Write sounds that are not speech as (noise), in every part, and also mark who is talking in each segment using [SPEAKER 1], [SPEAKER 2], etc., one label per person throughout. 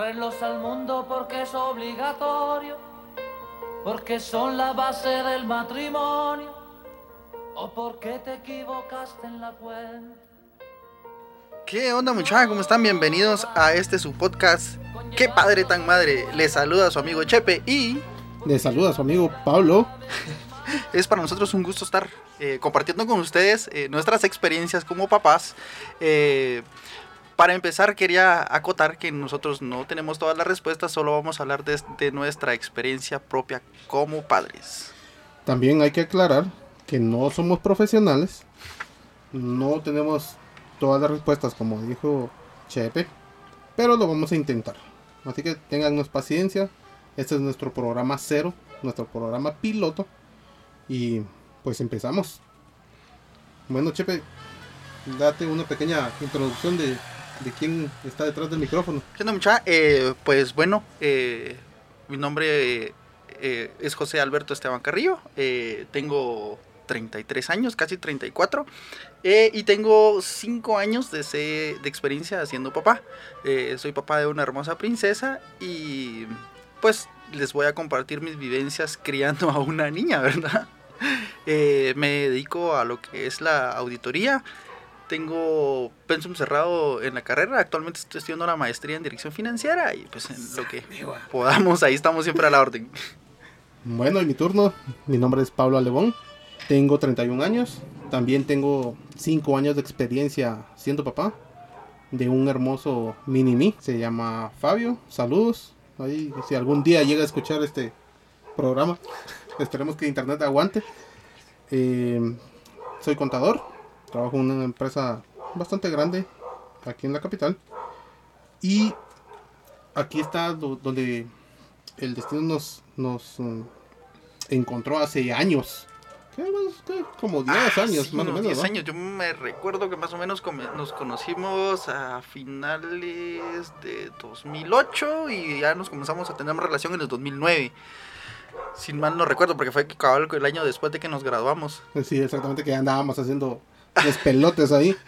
[SPEAKER 1] Traerlos al mundo porque es obligatorio, porque son la base del matrimonio, o porque te equivocaste en la cuenta.
[SPEAKER 2] ¿Qué onda muchachos? ¿Cómo están? Bienvenidos a este su podcast. ¡Qué padre tan madre! Les saluda su amigo Chepe y
[SPEAKER 3] Les saluda su amigo Pablo. (laughs)
[SPEAKER 2] es para nosotros un gusto estar eh, compartiendo con ustedes eh, nuestras experiencias como papás. Eh, para empezar quería acotar que nosotros no tenemos todas las respuestas, solo vamos a hablar de, nuestra experiencia propia como padres.
[SPEAKER 3] También hay que aclarar que no somos profesionales. No tenemos todas las respuestas como dijo Chepe. Pero lo vamos a intentar. Así que tengannos paciencia. Este es nuestro programa cero. Nuestro programa piloto. Y pues empezamos. Bueno Chepe. Date una pequeña introducción de, de quién está detrás del micrófono.
[SPEAKER 2] ¿Qué onda mucha? Eh, pues bueno, eh, mi nombre eh, es José Alberto Esteban Carrillo. eh, tengo 33 años, casi 34. eh, y tengo 5 años de, de experiencia haciendo papá. Eh, soy papá de una hermosa princesa y pues les voy a compartir mis vivencias criando a una niña, ¿verdad? (laughs) Me dedico a lo que es la auditoría. Tengo pensum cerrado en la carrera. Actualmente estoy estudiando la maestría en dirección financiera y pues en lo que podamos, ahí estamos siempre a la orden.
[SPEAKER 3] Bueno, en mi turno, mi nombre es Pablo Alebón, tengo 31 años, también tengo 5 años de experiencia siendo papá de un hermoso mini mí, se llama Fabio, saludos, ahí si algún día llega a escuchar este programa, (laughs) esperemos que internet aguante. Eh, soy contador, trabajo en una empresa bastante grande aquí en la capital y aquí está do- donde el destino nos, nos mm, encontró hace años. ¿Qué más? ¿Qué? Como 10
[SPEAKER 2] Ah,
[SPEAKER 3] años,
[SPEAKER 2] sí,
[SPEAKER 3] más o menos.
[SPEAKER 2] 10
[SPEAKER 3] ¿no?
[SPEAKER 2] años. Yo me recuerdo que más o menos nos conocimos a finales de 2008 y ya nos comenzamos a tener relación en el 2009. Sin mal no recuerdo, porque fue el año después de que nos graduamos.
[SPEAKER 3] Sí, exactamente, que ya andábamos haciendo despelotes ahí. (laughs)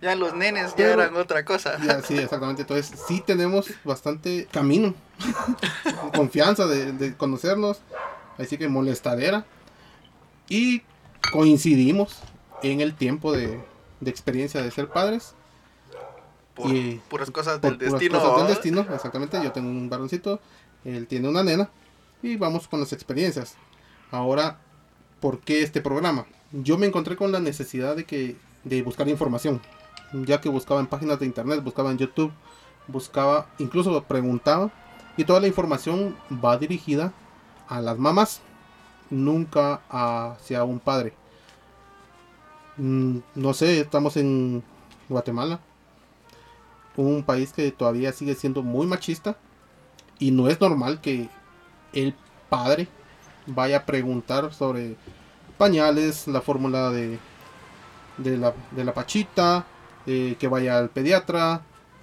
[SPEAKER 2] Ya los nenes ya
[SPEAKER 3] Pero-
[SPEAKER 2] eran otra cosa.
[SPEAKER 3] Ya, sí, exactamente. Entonces, sí tenemos bastante camino, (laughs) confianza de, de conocernos. Así que molestadera. Y coincidimos en el tiempo de, de experiencia de ser padres.
[SPEAKER 2] Por
[SPEAKER 3] y-
[SPEAKER 2] puras cosas
[SPEAKER 3] por
[SPEAKER 2] del
[SPEAKER 3] puras
[SPEAKER 2] destino.
[SPEAKER 3] cosas del destino, exactamente. Yo tengo un varoncito, él tiene una nena y vamos con las experiencias. Ahora, ¿por qué este programa? Yo me encontré con la necesidad de que de buscar información, ya que buscaba en páginas de internet, buscaba en YouTube, buscaba, incluso preguntaba y toda la información va dirigida a las mamás, nunca hacia un padre. Mm, No sé, estamos en Guatemala, un país que todavía sigue siendo muy machista y no es normal que el padre vaya a preguntar sobre pañales, la fórmula de, de, la, de la pachita, eh, que vaya al pediatra,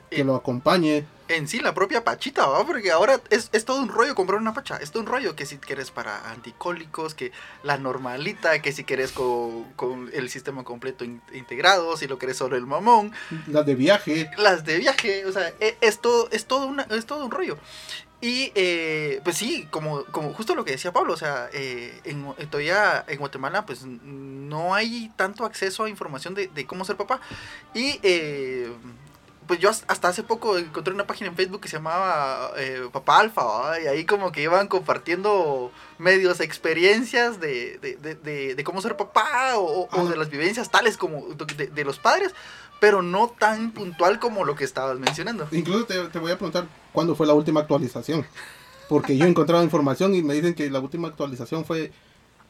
[SPEAKER 3] que
[SPEAKER 2] Eh,
[SPEAKER 3] lo acompañe.
[SPEAKER 2] En sí, la propia pachita, ¿va? Porque ahora es, es todo un rollo comprar una pacha. Es todo un rollo que si quieres para anticólicos, que la normalita, que si quieres con, con el sistema completo in- integrado, si lo quieres solo el mamón,
[SPEAKER 3] Las de viaje,
[SPEAKER 2] las de viaje, o sea, es todo, es todo, una, es todo un rollo. Y eh, pues sí, como, como justo lo que decía Pablo, o sea, eh, en, Gua- todavía en Guatemala pues no hay tanto acceso a información de, de cómo ser papá. Y eh, pues yo has- hasta hace poco encontré una página en Facebook que se llamaba eh, Papá Alfa, y ahí como que iban compartiendo medios experiencias de, de, de- cómo ser papá o, o de las vivencias tales como de, de los padres, pero no tan puntual como lo que estabas mencionando.
[SPEAKER 3] incluso te, te voy a preguntar cuándo fue la última actualización. Porque yo he encontrado información y me dicen que la última actualización fue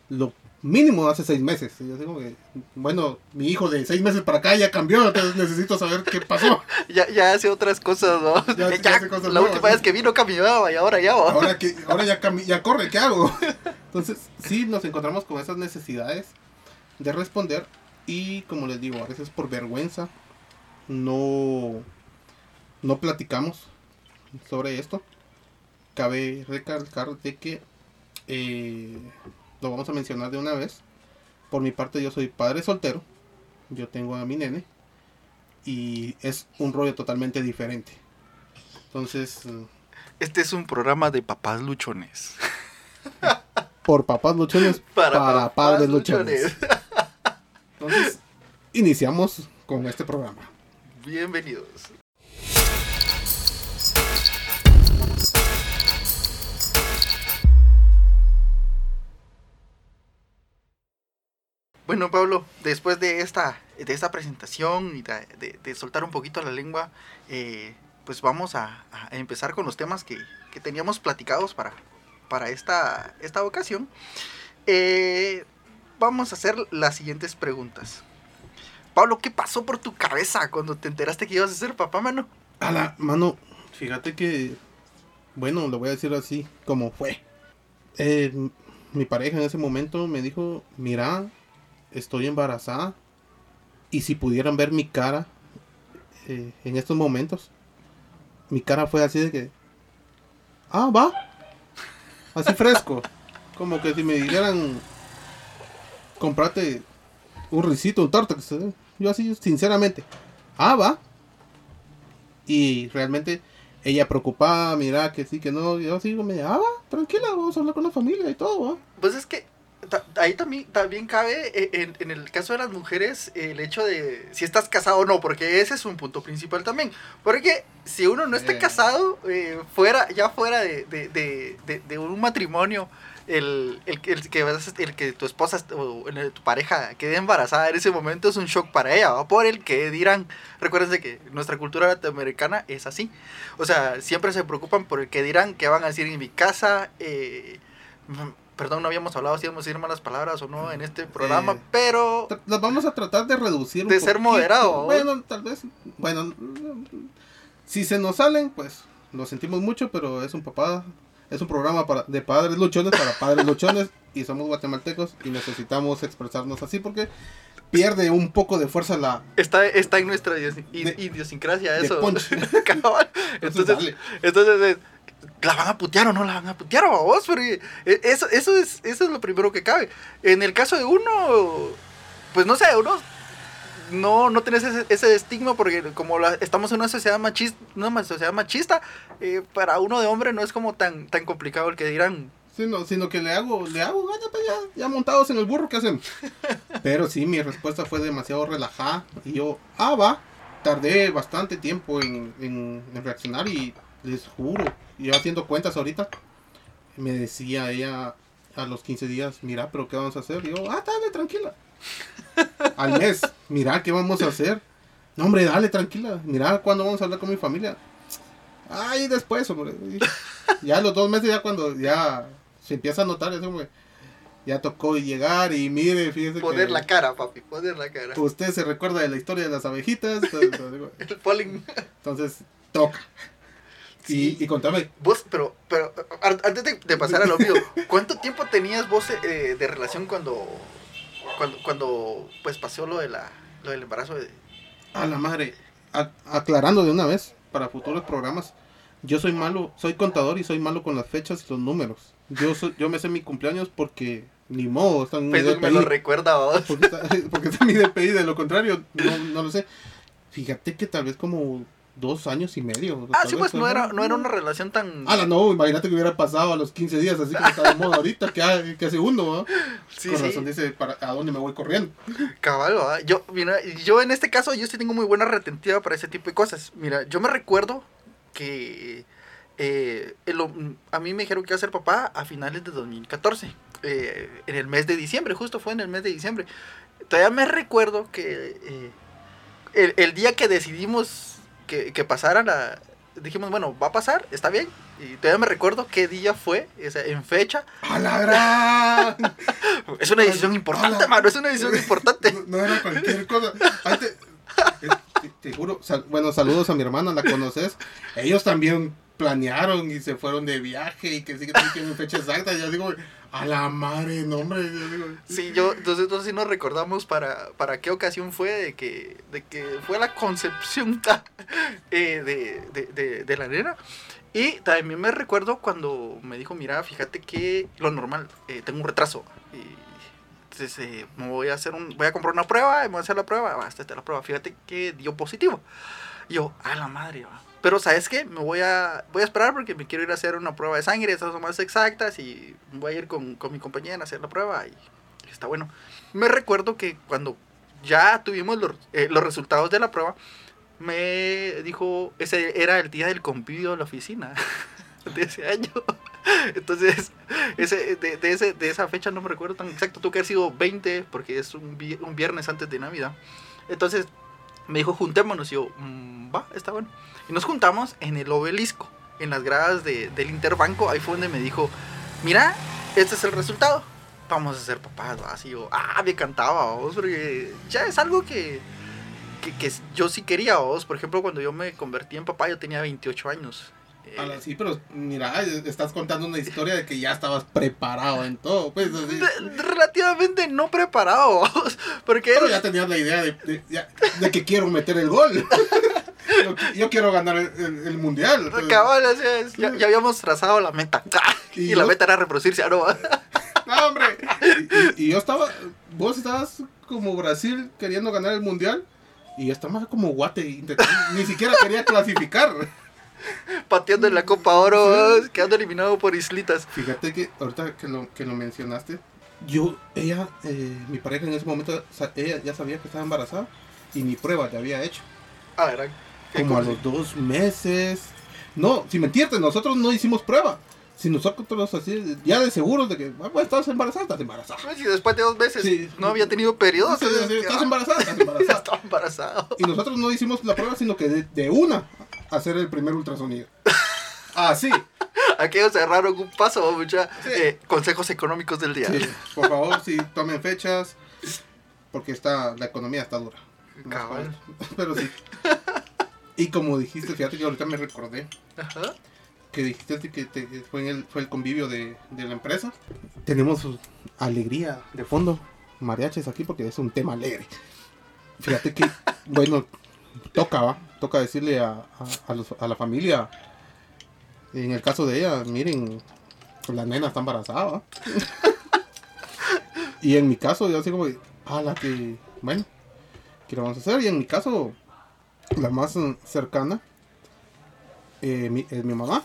[SPEAKER 3] lo mínimo hace seis meses. Y yo digo que, bueno, mi hijo de seis meses para acá ya cambió, entonces necesito saber qué pasó. (laughs)
[SPEAKER 2] Ya, ya hace otras cosas, ¿no?
[SPEAKER 3] Ya- (laughs)
[SPEAKER 2] Ya-
[SPEAKER 3] ya hace cosas
[SPEAKER 2] la
[SPEAKER 3] nuevas,
[SPEAKER 2] última
[SPEAKER 3] ¿no?
[SPEAKER 2] vez que vino caminaba y ahora ya va.
[SPEAKER 3] Ahora, que, (laughs) ahora ya, ya corre, ¿qué hago? Entonces, sí, nos encontramos con esas necesidades de responder y, como les digo, a veces por vergüenza no, no platicamos sobre esto. Cabe recalcar de que eh, lo vamos a mencionar de una vez. Por mi parte, yo soy padre soltero. Yo tengo a mi nene. Y es un rollo totalmente diferente. Entonces,
[SPEAKER 2] Este es un programa de papás luchones. (laughs)
[SPEAKER 3] Por papás luchones, (laughs) para, padres luchones. Entonces, iniciamos con este programa.
[SPEAKER 2] Bienvenidos. Bueno, Pablo, después de esta, de esta presentación y de, soltar un poquito la lengua, eh, pues vamos a, empezar con los temas que, teníamos platicados para, para esta, esta ocasión. Eh, vamos a hacer las siguientes preguntas. Pablo, ¿qué pasó por tu cabeza cuando te enteraste que ibas a ser papá, mano?
[SPEAKER 3] A mano, fíjate que, bueno, lo voy a decir así, como fue. Eh, mi pareja en ese momento me dijo, mira, estoy embarazada. Y si pudieran ver mi cara eh, en estos momentos, mi cara fue así de que, ah, va, así fresco. Como que si me dijeran, comprate un risito, un torta, yo así, sinceramente, ah, va. Y realmente ella preocupada, mira que sí, que no, yo así, me, ah, va, tranquila, vamos a hablar con la familia y todo,
[SPEAKER 2] Pues es que ahí también, también cabe eh, en, el caso de las mujeres el hecho de si estás casado o no, porque ese es un punto principal también. Porque si uno no está casado, eh, fuera, ya fuera de, un matrimonio, el, el, el, que, el que tu esposa o tu pareja quede embarazada en ese momento es un shock para ella, ¿va? por el que dirán, recuérdense que nuestra cultura latinoamericana es así. O sea, siempre se preocupan por el que dirán, que van a decir en mi casa. Eh, perdón, no habíamos hablado si íbamos a decir malas palabras o no en este programa, eh, pero...
[SPEAKER 3] Las vamos a tratar de reducir.
[SPEAKER 2] de ser moderado.
[SPEAKER 3] Bueno, tal vez, bueno, si se nos salen, pues lo sentimos mucho, pero es un papá, es un programa para, de padres luchones para padres luchones (laughs) y somos guatemaltecos y necesitamos expresarnos así porque pierde un poco de fuerza la...
[SPEAKER 2] Está, está en nuestra idiosincrasia eso. (laughs) (laughs) entonces, entonces ¿La van a putear o no la van a putear a vos? Pero eh, eso, eso, es, eso es lo primero que cabe. En el caso de uno, pues no sé, uno no, no tenés ese, estigma porque como estamos en una sociedad machista, una sociedad machista eh, para uno de hombre no es como tan, tan complicado el que dirán.
[SPEAKER 3] Sino, sino que le hago, le hago, pues ya, ya montados en el burro, ¿qué hacen? (laughs) Pero sí, mi respuesta fue demasiado relajada y yo, ah, va, tardé bastante tiempo en, en reaccionar y les juro, yo haciendo cuentas ahorita, me decía ella a los 15 días, mira, pero ¿qué vamos a hacer? Y yo, ah, dale, tranquila. (laughs) Al mes, mira, ¿qué vamos a hacer? No, hombre, dale, tranquila. Mira, ¿cuándo vamos a hablar con mi familia? Ay, después, hombre. Ya los dos meses, ya cuando ya se empieza a notar eso, hombre. Ya tocó llegar y mire, fíjese
[SPEAKER 2] Poner la cara, papi, poner la cara.
[SPEAKER 3] Usted se recuerda de la historia de las abejitas. (laughs)
[SPEAKER 2] El polling.
[SPEAKER 3] Entonces, toca. Y, contame.
[SPEAKER 2] Vos, pero, pero antes de, pasar a lo mío, ¿cuánto tiempo tenías vos eh, de relación cuando, cuando, cuando pues pasó lo, de la, lo del embarazo? De...
[SPEAKER 3] A la madre, aclarando de una vez, para futuros programas, yo soy malo, soy contador y soy malo con las fechas y los números. Yo, yo me sé mi cumpleaños porque ni modo, (laughs) está en
[SPEAKER 2] DPI. me lo recuerda vos.
[SPEAKER 3] Porque está, porque está mi DPI, de lo contrario, no, no lo sé. Fíjate que tal vez como dos años y medio.
[SPEAKER 2] Ah, sí, pues no era, no era una relación tan...
[SPEAKER 3] Ah, no, imagínate que hubiera pasado a los 15 días, así como está de moda ahorita, que, que segundo, ¿no? Sí, Con razón dice, ¿para, ¿a dónde me voy corriendo?
[SPEAKER 2] Cabal, Yo, mira, yo en este caso, yo sí tengo muy buena retentiva para ese tipo de cosas. Mira, yo me recuerdo que eh, a mí me dijeron que iba a ser papá a finales de 2014, eh, en el mes de diciembre, justo fue en el mes de diciembre. Todavía me recuerdo que eh, el, el día que decidimos que, que pasara la... Dijimos, bueno, va a pasar, está bien. Y todavía me recuerdo qué día fue, en fecha.
[SPEAKER 3] ¡A la gran! (laughs)
[SPEAKER 2] es una decisión importante, mano, es una decisión (laughs) importante.
[SPEAKER 3] No, era cualquier cosa. Eh, te, juro, bueno, saludos a mi hermana, la conoces. Ellos también planearon y se fueron de viaje y que sí que tienen fecha exacta. Y yo digo, a la madre, no, hombre.
[SPEAKER 2] Sí, yo, entonces, entonces sí nos recordamos para, para qué ocasión fue de que, de que fue la concepción (laughs) eh, de, de, de, la nena. Y también me recuerdo cuando me dijo, mira, fíjate que lo normal, eh, tengo un retraso. Entonces eh, me voy a hacer un, voy a comprar una prueba, me voy a hacer la prueba, basta, la prueba, fíjate que dio positivo. Y yo, a la madre, va pero ¿sabes qué? Me voy a, voy a esperar porque me quiero ir a hacer una prueba de sangre, esas son más exactas y voy a ir con, con mi compañera a hacer la prueba y está bueno. Me recuerdo que cuando ya tuvimos los, eh, los resultados de la prueba, me dijo, ese era el día del convivio de la oficina (laughs) de ese año. (laughs) Entonces, ese, de, ese, de esa fecha no me recuerdo tan exacto, tuvo que haber sido 20 porque es un viernes antes de Navidad. Entonces, me dijo, juntémonos. Y yo, "Mm, va, está bueno. Y nos juntamos en el obelisco, en las gradas de- del Interbanco. Ahí fue donde me dijo, mira, este es el resultado. Vamos a ser papás, ¿va? Así yo, ah, me cantaba, vos, porque ya es algo que, que, que yo sí quería, vos. Por ejemplo, cuando yo me convertí en papá, yo tenía 28 años. Eh,
[SPEAKER 3] A la- sí, pero mira, estás contando una historia de que ya estabas preparado en todo, pues así.
[SPEAKER 2] relativamente no preparado, (laughs) porque
[SPEAKER 3] Pero ya tenías la idea de, de- de que quiero meter el gol. (laughs) yo, quiero ganar el, el- el mundial. entonces-
[SPEAKER 2] Cabal, así es, ya, ya habíamos trazado la meta. (laughs)
[SPEAKER 3] Y
[SPEAKER 2] Y, la
[SPEAKER 3] yo-
[SPEAKER 2] meta era reproducirse, ah, no.
[SPEAKER 3] No, hombre. Y, y- y yo estaba, vos estabas como Brasil queriendo ganar el mundial y yo estaba como guate, ni siquiera quería clasificar.
[SPEAKER 2] Pateando en la Copa Oro, vos, quedando eliminado por Islitas.
[SPEAKER 3] Fíjate que ahorita que lo, que lo mencionaste, yo, ella, eh, mi pareja en ese momento, ella ya sabía que estaba embarazada y mi prueba ya había hecho.
[SPEAKER 2] Ah, era. ¿qué
[SPEAKER 3] Como a los dos meses. No, sin mentirte, nosotros no hicimos prueba. Si nosotros así, ya de seguros de que, ah, pues estás embarazada, estás embarazada.
[SPEAKER 2] Pues, y después de dos meses
[SPEAKER 3] Sí.
[SPEAKER 2] no había tenido periodo.
[SPEAKER 3] Sí, sí, estás embarazada, estás (laughs) embarazada.
[SPEAKER 2] Estaba embarazado.
[SPEAKER 3] Y nosotros no hicimos la prueba, sino que de, de una hacer el primer ultrasonido. Así. (laughs)
[SPEAKER 2] Aquellos cerraron un paso, mucha.
[SPEAKER 3] Sí.
[SPEAKER 2] eh, consejos económicos del día.
[SPEAKER 3] Sí, (laughs) por favor, sí, tomen fechas, porque está, la economía está dura.
[SPEAKER 2] Cabal. (laughs)
[SPEAKER 3] Pero sí. Y como dijiste, fíjate que ahorita me recordé
[SPEAKER 2] Ajá.
[SPEAKER 3] que dijiste que te- fue, en el, fue el convivio de, de la empresa. Tenemos alegría de fondo, mariachis aquí, porque es un tema alegre. Fíjate que, bueno, toca, ¿va? Toca decirle a, a- la familia, en el caso de ella, miren, la nena está embarazada. (laughs) Y en mi caso, yo así como, a la que, bueno, ¿qué le vamos a hacer? Y en mi caso, la más cercana, eh, es mi mamá.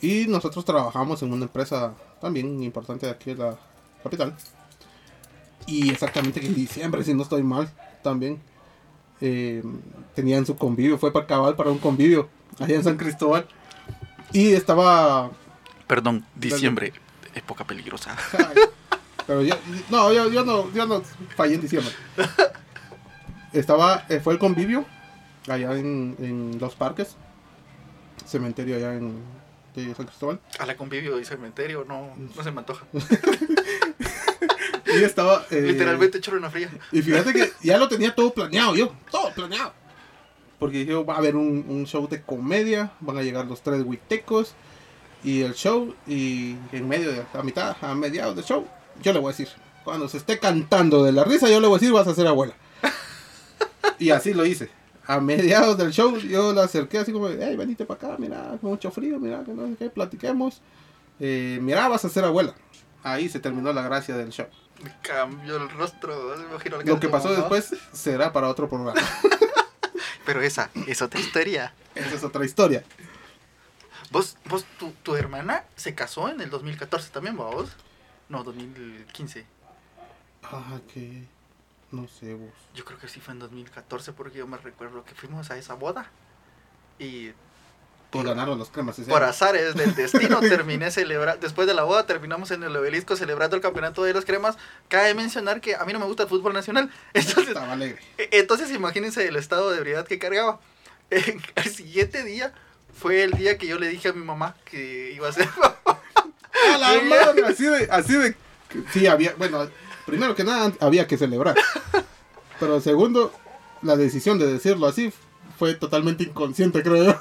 [SPEAKER 3] Y nosotros trabajamos en una empresa también importante aquí de la capital. Y exactamente en diciembre, si no estoy mal, también eh, tenían su convivio, fue para cabal para un convivio allá en San Cristóbal. Y estaba
[SPEAKER 2] Perdón, diciembre, época peligrosa.
[SPEAKER 3] Ay, Pero yo, no, yo, yo no, yo no fallé en diciembre. Estaba, eh, fue el convivio allá en, en Los Parques, cementerio allá en de San Cristóbal.
[SPEAKER 2] A la convivio y cementerio, no, no se me antoja. (laughs)
[SPEAKER 3] Y estaba... eh,
[SPEAKER 2] Literalmente choro una fría.
[SPEAKER 3] Y fíjate que ya lo tenía todo planeado yo, todo planeado. Porque dije, va a haber un, un show de comedia, van a llegar los tres huitecos y el show, y en medio de, a mitad, a mediados del show, yo le voy a decir, cuando se esté cantando de la risa, yo le voy a decir, vas a ser abuela. (laughs) Y así lo hice. A mediados del show, yo la acerqué así como, hey, venite para acá, mira, mucho frío, mira, que no sé qué, platiquemos. Eh, mira, vas a ser abuela. Ahí se terminó la gracia del show.
[SPEAKER 2] Me cambió el rostro. me
[SPEAKER 3] Lo que pasó después será para otro programa. (laughs)
[SPEAKER 2] Pero esa es otra historia.
[SPEAKER 3] Esa es otra historia.
[SPEAKER 2] ¿Vos, vos tu, tu hermana se casó en el 2014 también, ¿va vos? No, 2015.
[SPEAKER 3] Ah, que. No sé, vos.
[SPEAKER 2] Yo creo que sí fue en 2014 porque yo me recuerdo que fuimos a esa boda. Y Por,
[SPEAKER 3] ganaron los cremas.
[SPEAKER 2] por
[SPEAKER 3] año.
[SPEAKER 2] azares del destino (laughs) terminé celebrando. Después de la boda terminamos en el obelisco celebrando el campeonato de las cremas. Cabe mencionar que a mí no me gusta el fútbol nacional. (laughs) Entonces,
[SPEAKER 3] Estaba alegre.
[SPEAKER 2] E- Entonces imagínense el estado de ebriedad que cargaba. (laughs) Eh, al siguiente día fue el día que yo le dije a mi mamá que iba a ser
[SPEAKER 3] ¡A la madre! Así de. Así de sí, había. Bueno, primero que nada, había que celebrar. Pero segundo, la decisión de decirlo así fue totalmente inconsciente, creo yo.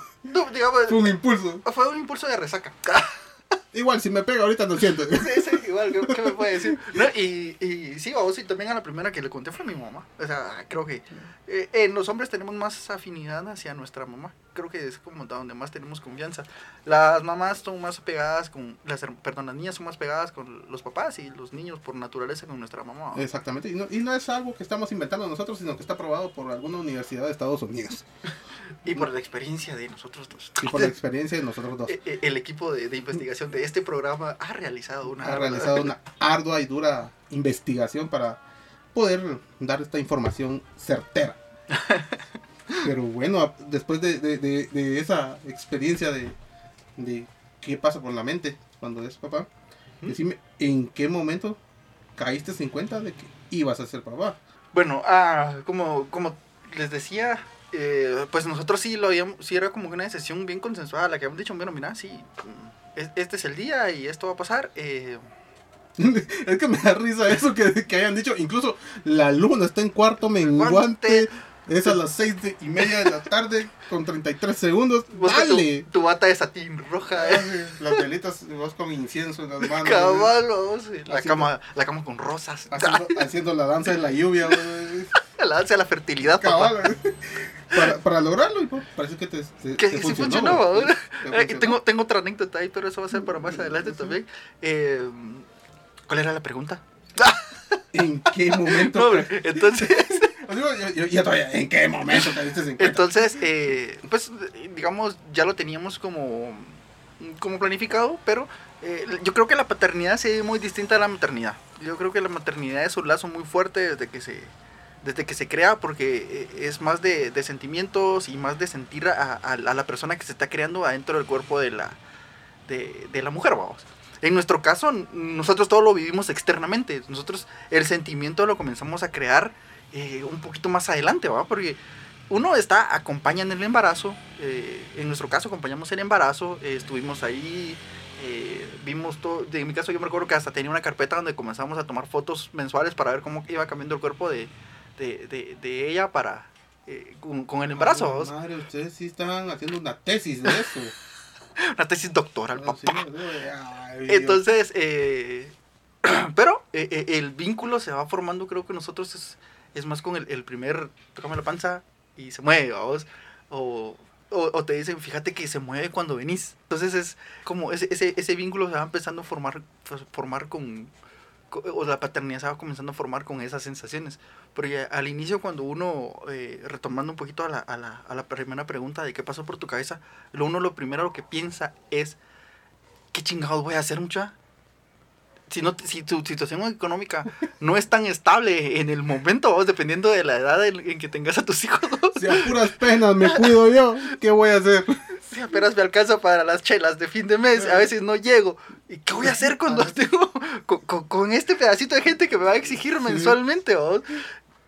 [SPEAKER 3] Fue un impulso.
[SPEAKER 2] fue un impulso de resaca.
[SPEAKER 3] Igual, si me pega ahorita no siento.
[SPEAKER 2] Sí, sí, igual, ¿qué, qué me puede decir? (laughs) No, y, y sí, vos y también a la primera que le conté fue a mi mamá. O sea, creo que eh, en los hombres tenemos más afinidad hacia nuestra mamá. Creo que es como donde más tenemos confianza. Las mamás son más pegadas con, las, perdón, las niñas son más pegadas con los papás y los niños por naturaleza con nuestra mamá. ¿no?
[SPEAKER 3] Exactamente. Y no, y no es algo que estamos inventando nosotros, sino que está aprobado por alguna universidad de Estados Unidos. (laughs)
[SPEAKER 2] Y por la experiencia de nosotros dos.
[SPEAKER 3] Y por la experiencia de nosotros dos. (laughs)
[SPEAKER 2] E- e- El equipo de, de investigación de este programa ha realizado una...
[SPEAKER 3] Ha realizado una ardua y dura investigación para poder dar esta información certera. (laughs) Pero bueno, después de, de- de- de esa experiencia de, qué pasa por la mente cuando es papá,
[SPEAKER 2] Ujú.
[SPEAKER 3] decime, ¿en qué momento caíste en cuenta de que ibas a ser papá?
[SPEAKER 2] Bueno, ah, como, como les decía, eh, pues nosotros sí lo habíamos, sí era como una decisión bien consensuada, la que habíamos dicho, bueno, mira, sí, mm, es- este es el día y esto va a pasar. eh, (laughs)
[SPEAKER 3] es que me da risa eso que, que hayan dicho. Incluso la luna está en cuarto menguante. Es a las seis de- y media de la tarde con 33 segundos. (laughs)
[SPEAKER 2] con tu-
[SPEAKER 3] ¡Dale!
[SPEAKER 2] Tu, bata de satín roja, eh,
[SPEAKER 3] Las velitas, vos con incienso en las (laughs) manos.
[SPEAKER 2] caballos, eh, la,
[SPEAKER 3] Haciendo-
[SPEAKER 2] cama, la cama con rosas,
[SPEAKER 3] Haciendo, haciendo la danza de la lluvia.
[SPEAKER 2] la danza de la fertilidad, papá.
[SPEAKER 3] Cabal, güey. para, para lograrlo, parece que te, te-
[SPEAKER 2] Que
[SPEAKER 3] te
[SPEAKER 2] Eh,
[SPEAKER 3] funcionó.
[SPEAKER 2] tengo, tengo otra anécdota ahí, pero eso va a ser para más adelante
[SPEAKER 3] Sí.
[SPEAKER 2] también. Eh, ¿Cuál era la pregunta? (laughs)
[SPEAKER 3] ¿En qué momento?
[SPEAKER 2] No, entonces, (laughs)
[SPEAKER 3] digo, yo, yo- yo todavía, ¿En qué momento te en
[SPEAKER 2] entonces eh, pues digamos, ya lo teníamos como, como planificado, pero eh, yo creo que la paternidad sí es muy distinta a la maternidad. Yo creo que la maternidad es un lazo muy fuerte desde que se, desde que se crea, porque eh, es más de, de sentimientos y más de sentir a, a- a la persona que se está creando adentro del cuerpo de la, de, de la mujer, vamos. En nuestro caso, nosotros todo lo vivimos externamente. Nosotros el sentimiento lo comenzamos a crear eh, un poquito más adelante, ¿va? Porque uno está, acompaña en el embarazo. eh, en nuestro caso, acompañamos el embarazo. eh, estuvimos ahí, eh, vimos todo. En mi caso, yo me recuerdo que hasta tenía una carpeta donde comenzamos a tomar fotos mensuales para ver cómo iba cambiando el cuerpo de, de, de- de ella para. eh, con, con el embarazo, ¿vos?
[SPEAKER 3] Madre, ustedes sí estaban haciendo una tesis de eso. (laughs) (laughs)
[SPEAKER 2] una tesis doctoral,
[SPEAKER 3] Ah,
[SPEAKER 2] papá.
[SPEAKER 3] sí, ay,
[SPEAKER 2] Entonces, eh, (clears throat) pero eh, eh, el vínculo se va formando, creo que nosotros es, es más con el, el primer, tócame la panza y se mueve, vamos. O, o, o te dicen, fíjate que se mueve cuando venís. Entonces es como ese, ese, ese vínculo se va empezando a formar, formar con, co- o la paternidad se va comenzando a formar con esas sensaciones. Porque al inicio cuando uno, eh, retomando un poquito a la, a, la, a la primera pregunta de qué pasó por tu cabeza, lo uno lo primero lo que piensa es, ¿qué chingados voy a hacer, mucha? Si, no, si tu situación económica no es tan estable en el momento, vos, dependiendo de la edad en, que tengas a tus hijos. (laughs)
[SPEAKER 3] Si a puras penas me cuido yo, ¿qué voy a hacer?
[SPEAKER 2] si apenas me alcanza para las chelas de fin de mes, a veces no llego. ¿Y qué voy a hacer cuando tengo con, con- con este pedacito de gente que me va a exigir mensualmente? vos?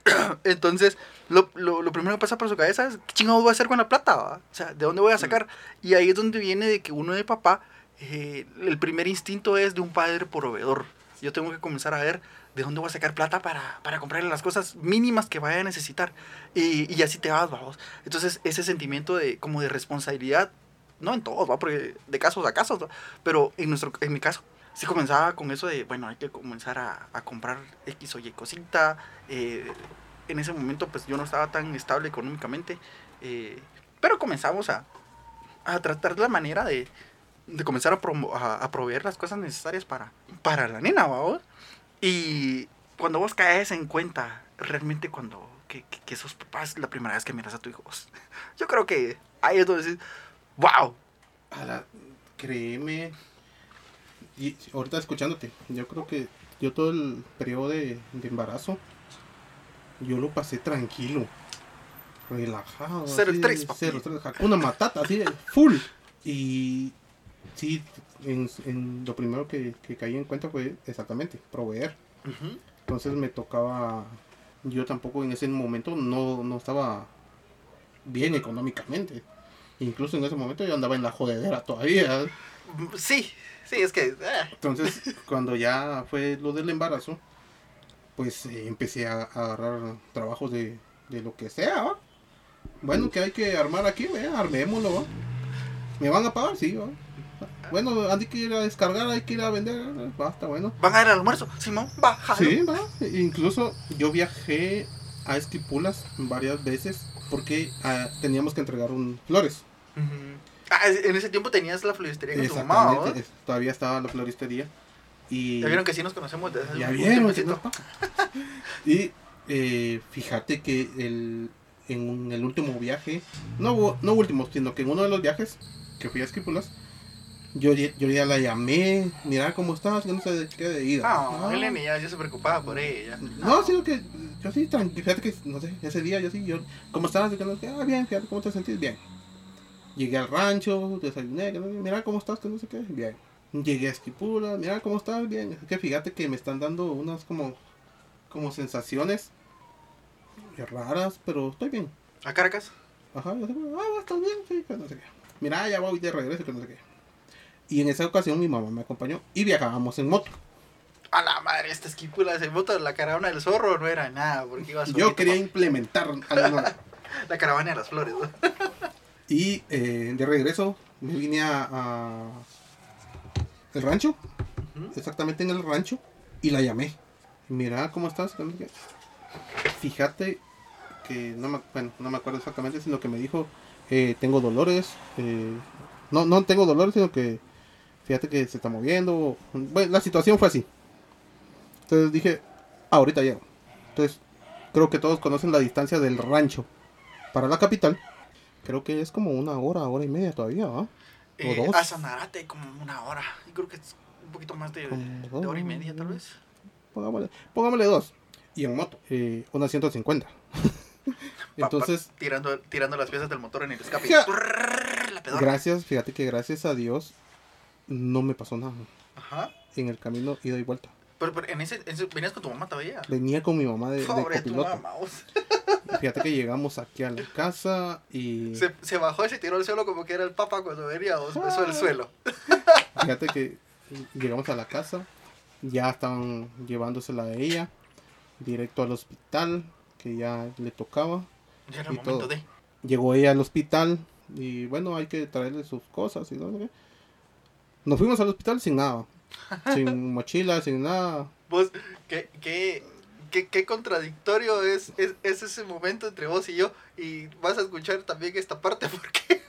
[SPEAKER 2] (clears throat) Entonces, lo, lo, lo primero que pasa por su cabeza es, ¿qué chingados voy a hacer con la plata? va? O sea, ¿de dónde voy a sacar? Y ahí es donde viene de que uno de papá, eh, el primer instinto es de un padre proveedor. Yo tengo que comenzar a ver de dónde voy a sacar plata para, para comprarle las cosas mínimas que vaya a necesitar. Y, y así te vas, vamos. Entonces, ese sentimiento de como de responsabilidad, no en todos, ¿va? Porque de casos a casos, ¿va? pero en, nuestro, en mi caso, sí comenzaba con eso de, bueno, hay que comenzar a, a comprar X o Y cosita. eh, en ese momento, pues yo no estaba tan estable económicamente, eh, pero comenzamos a, a tratar la manera de, de comenzar a, promo- a, proveer las cosas necesarias para, para la nena, ¿va? Y cuando vos caes en cuenta, realmente cuando que, que, que sos papá es la primera vez que miras a tu hijo, (laughs) yo creo que ahí es donde dices, wow,
[SPEAKER 3] A la- créeme. Y ahorita escuchándote, yo creo que yo todo el periodo de, de embarazo, yo lo pasé tranquilo, relajado.
[SPEAKER 2] Cero
[SPEAKER 3] así,
[SPEAKER 2] estrés, papi.
[SPEAKER 3] Cero estrés, una matata así full. Y sí, en, en lo primero que, que caí en cuenta fue exactamente proveer. Entonces me tocaba, yo tampoco en ese momento no, no estaba bien económicamente. Incluso en ese momento yo andaba en la jodedera todavía.
[SPEAKER 2] sí, sí, es que... eh,
[SPEAKER 3] Entonces cuando ya fue lo del embarazo, pues eh, empecé a, a agarrar trabajos de, de lo que sea. ¿va? Bueno, que hay que armar aquí, ¿ve? armémoslo. ¿va? ¿Me van a pagar? Sí. ¿va? Bueno, hay que ir a descargar, hay que ir a vender. Basta, bueno.
[SPEAKER 2] ¿Van a ir al almuerzo? Simón, baja.
[SPEAKER 3] Sí, va. Incluso yo viajé a Esquipulas varias veces porque ah, teníamos que entregar un flores.
[SPEAKER 2] Ah, en ese tiempo tenías la floristería con tu mamá,
[SPEAKER 3] es- todavía estaba la floristería. Y
[SPEAKER 2] Ya vieron que sí nos conocemos desde
[SPEAKER 3] ya
[SPEAKER 2] un
[SPEAKER 3] vieron que no. Y eh, fíjate que el, en el último viaje, no, no último, sino que en uno de los viajes que fui a Esquipulas, yo, yo ya la llamé, mira cómo estás, que no sé de qué de ida.
[SPEAKER 2] Ah,
[SPEAKER 3] Ah.
[SPEAKER 2] Eleni ya, ya se preocupaba por ella.
[SPEAKER 3] No, sino que yo sí, tranquilo, fíjate que, no sé, ese día yo sí, yo, ¿cómo estás? Que no sé ah, bien, fíjate, ¿cómo te sentís? Bien. Llegué al rancho, desayuné, que no mira cómo estás, que no sé qué, bien. Llegué a Esquipula, mira cómo estás, bien. Es que fíjate que me están dando unas como, como sensaciones raras, pero estoy bien.
[SPEAKER 2] ¿A Caracas?
[SPEAKER 3] Ajá, yo sé, ah, estás bien, sí, que no sé qué. Mira, ya voy de regreso, que no sé qué. Y en esa ocasión mi mamá me acompañó y viajábamos en moto.
[SPEAKER 2] A la madre, esta esquípula de moto, la caravana del zorro no era nada, porque iba
[SPEAKER 3] Yo quería implementar (laughs)
[SPEAKER 2] la caravana de las flores. ¿no? (laughs)
[SPEAKER 3] Y eh, de regreso me vine a, a el rancho, exactamente en el rancho, y la llamé. Mira, ¿cómo estás? Fíjate que no me, bueno, no me acuerdo exactamente, sino que me dijo, eh, tengo dolores. eh, no, no tengo dolores, sino que fíjate que se está moviendo. Bueno, la situación fue así. Entonces dije, ahorita llego. Entonces, creo que todos conocen la distancia del rancho para la capital. Creo que es como una hora, hora y media todavía, ¿va?
[SPEAKER 2] Eh,
[SPEAKER 3] dos.
[SPEAKER 2] a Sanarate como una hora. Y creo que es un poquito más de, de hora y media, tal vez.
[SPEAKER 3] Pongámosle, pongámosle dos. Y en moto, eh, una 150. (laughs) Entonces,
[SPEAKER 2] Tirando, tirando las piezas del motor en el escape.
[SPEAKER 3] Ja.
[SPEAKER 2] La
[SPEAKER 3] gracias, fíjate que gracias a Dios no me pasó nada.
[SPEAKER 2] Ajá.
[SPEAKER 3] En el camino ida y vuelta.
[SPEAKER 2] Pero, pero en, ese, en ese- venías con tu mamá todavía.
[SPEAKER 3] Venía con mi mamá de, de
[SPEAKER 2] tu mamá.
[SPEAKER 3] Fíjate que llegamos aquí a la casa y
[SPEAKER 2] Se, se bajó y se tiró al suelo como que era el papa cuando venía. Vos besó el suelo.
[SPEAKER 3] fíjate que llegamos a la casa, ya estaban llevándosela a ella directo al hospital que ya le tocaba.
[SPEAKER 2] Ya era el
[SPEAKER 3] Y
[SPEAKER 2] momento
[SPEAKER 3] todo.
[SPEAKER 2] de.
[SPEAKER 3] Llegó ella al hospital y bueno, hay que traerle sus cosas y no sé qué. Nos fuimos al hospital sin nada. sin (laughs) mochila, sin nada.
[SPEAKER 2] Vos, ¿qué, qué, qué, qué contradictorio es, es, es ese momento entre vos y yo. Y vas a escuchar también esta parte (laughs) porque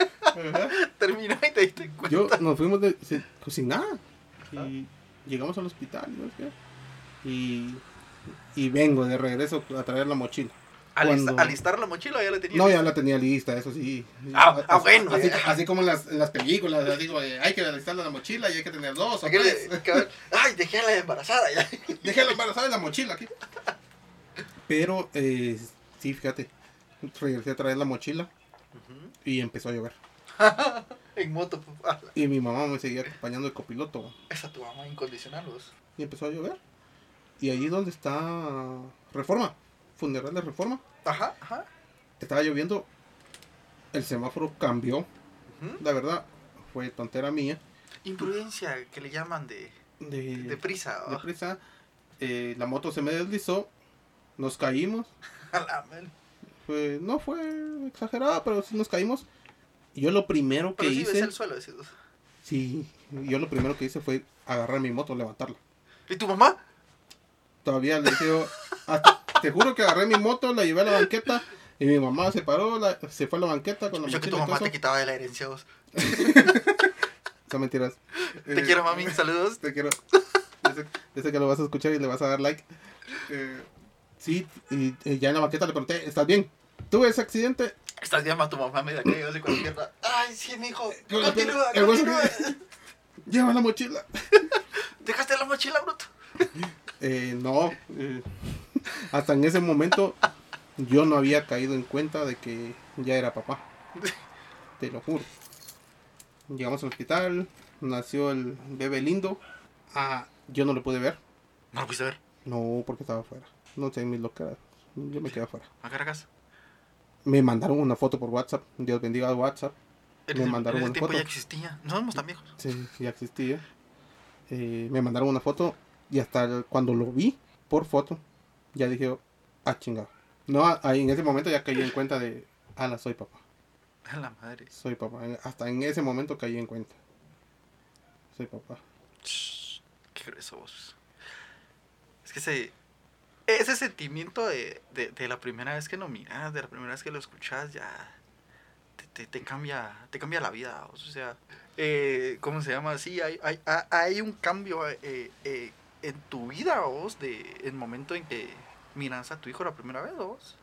[SPEAKER 2] terminó y te diste cuenta.
[SPEAKER 3] Yo nos fuimos de- sin, pues, sin nada. Y llegamos al hospital no. Y, y vengo de regreso a traer la mochila. Cuando-
[SPEAKER 2] alistar la mochila ya la tenía.
[SPEAKER 3] No, ya la tenía lista, eso sí.
[SPEAKER 2] Ah, ah, bueno.
[SPEAKER 3] Así, así como en las, en las películas, de, hay que alistar la mochila y hay que tener dos o tres.
[SPEAKER 2] Ay, dejé a la embarazada ya. (laughs)
[SPEAKER 3] Dejé la embarazada en la mochila aquí. Pero, eh, sí, fíjate. Regresé a traer la mochila y empezó a llover. (laughs)
[SPEAKER 2] En moto. ah,
[SPEAKER 3] Y mi mamá me seguía acompañando el copiloto.
[SPEAKER 2] Esa tu mamá incondicional, vos.
[SPEAKER 3] Y empezó a llover. Y allí donde está Reforma, Funeral de Reforma,
[SPEAKER 2] Ajá, ajá.
[SPEAKER 3] estaba lloviendo. El semáforo cambió. La verdad, fue tontera mía.
[SPEAKER 2] Imprudencia que le llaman de,
[SPEAKER 3] De,
[SPEAKER 2] de prisa. ¿o?
[SPEAKER 3] deprisa, eh, la moto se me deslizó. Nos caímos. (laughs) Fue, no fue exagerada, pero sí nos caímos. Yo lo primero que
[SPEAKER 2] sí ves
[SPEAKER 3] hice.
[SPEAKER 2] el suelo.
[SPEAKER 3] Sí, yo lo primero que hice fue agarrar mi moto, levantarla.
[SPEAKER 2] ¿Y tu mamá?
[SPEAKER 3] Todavía le dije, yo, hasta- te juro que agarré mi moto, la llevé a la banqueta y mi mamá se paró, la- se fue a la banqueta con la
[SPEAKER 2] Yo que tu mamá te quitaba de la herencia, vos.
[SPEAKER 3] Son mentiras.
[SPEAKER 2] Te
[SPEAKER 3] Eh,
[SPEAKER 2] quiero, mami. Saludos. (laughs)
[SPEAKER 3] Te quiero. Yo sé, que lo vas a escuchar y le vas a dar like. Eh, sí, y, y ya en la banqueta le pregunté, ¿estás bien? ¿Tuve ese accidente?
[SPEAKER 2] Estás bien, ma, tu mamá me da que yo la pierna. (laughs) Ay, sí.
[SPEAKER 3] Con la
[SPEAKER 2] Continúa,
[SPEAKER 3] el
[SPEAKER 2] continúa. (laughs)
[SPEAKER 3] Lleva la mochila.
[SPEAKER 2] Dejaste la mochila, bruto.
[SPEAKER 3] Eh, no, eh, (laughs) hasta en ese momento yo no había caído en cuenta de que ya era papá. Te lo juro. Llegamos al hospital, nació el bebé lindo. Ah, yo no lo pude ver.
[SPEAKER 2] No lo pudiste ver.
[SPEAKER 3] No, porque estaba afuera. No sé, mis locas. Yo me quedé afuera.
[SPEAKER 2] A Caracas.
[SPEAKER 3] Me mandaron una foto por WhatsApp. Dios bendiga WhatsApp. Me mandaron
[SPEAKER 2] en ese
[SPEAKER 3] una foto.
[SPEAKER 2] ya existía. No somos tan viejos.
[SPEAKER 3] Sí, ya existía. Eh, me mandaron una foto y hasta el- cuando lo vi por foto, ya dije, ah, chingado. No, ahí en ese momento ya caí en cuenta de, ala, soy papá,
[SPEAKER 2] A la madre.
[SPEAKER 3] soy papá. En- Hasta en ese momento caí en cuenta. Soy papá.
[SPEAKER 2] Shh, Qué grueso vos. Es que ese, ese sentimiento de, de, de la primera vez que lo miras, de la primera vez que lo escuchas, ya te, te, te cambia, te cambia la vida. vos. O sea, eh, ¿cómo se llama? Sí, hay, hay, hay- un cambio eh, eh, en tu vida, vos, de el momento en que miras a tu hijo la primera vez, vos.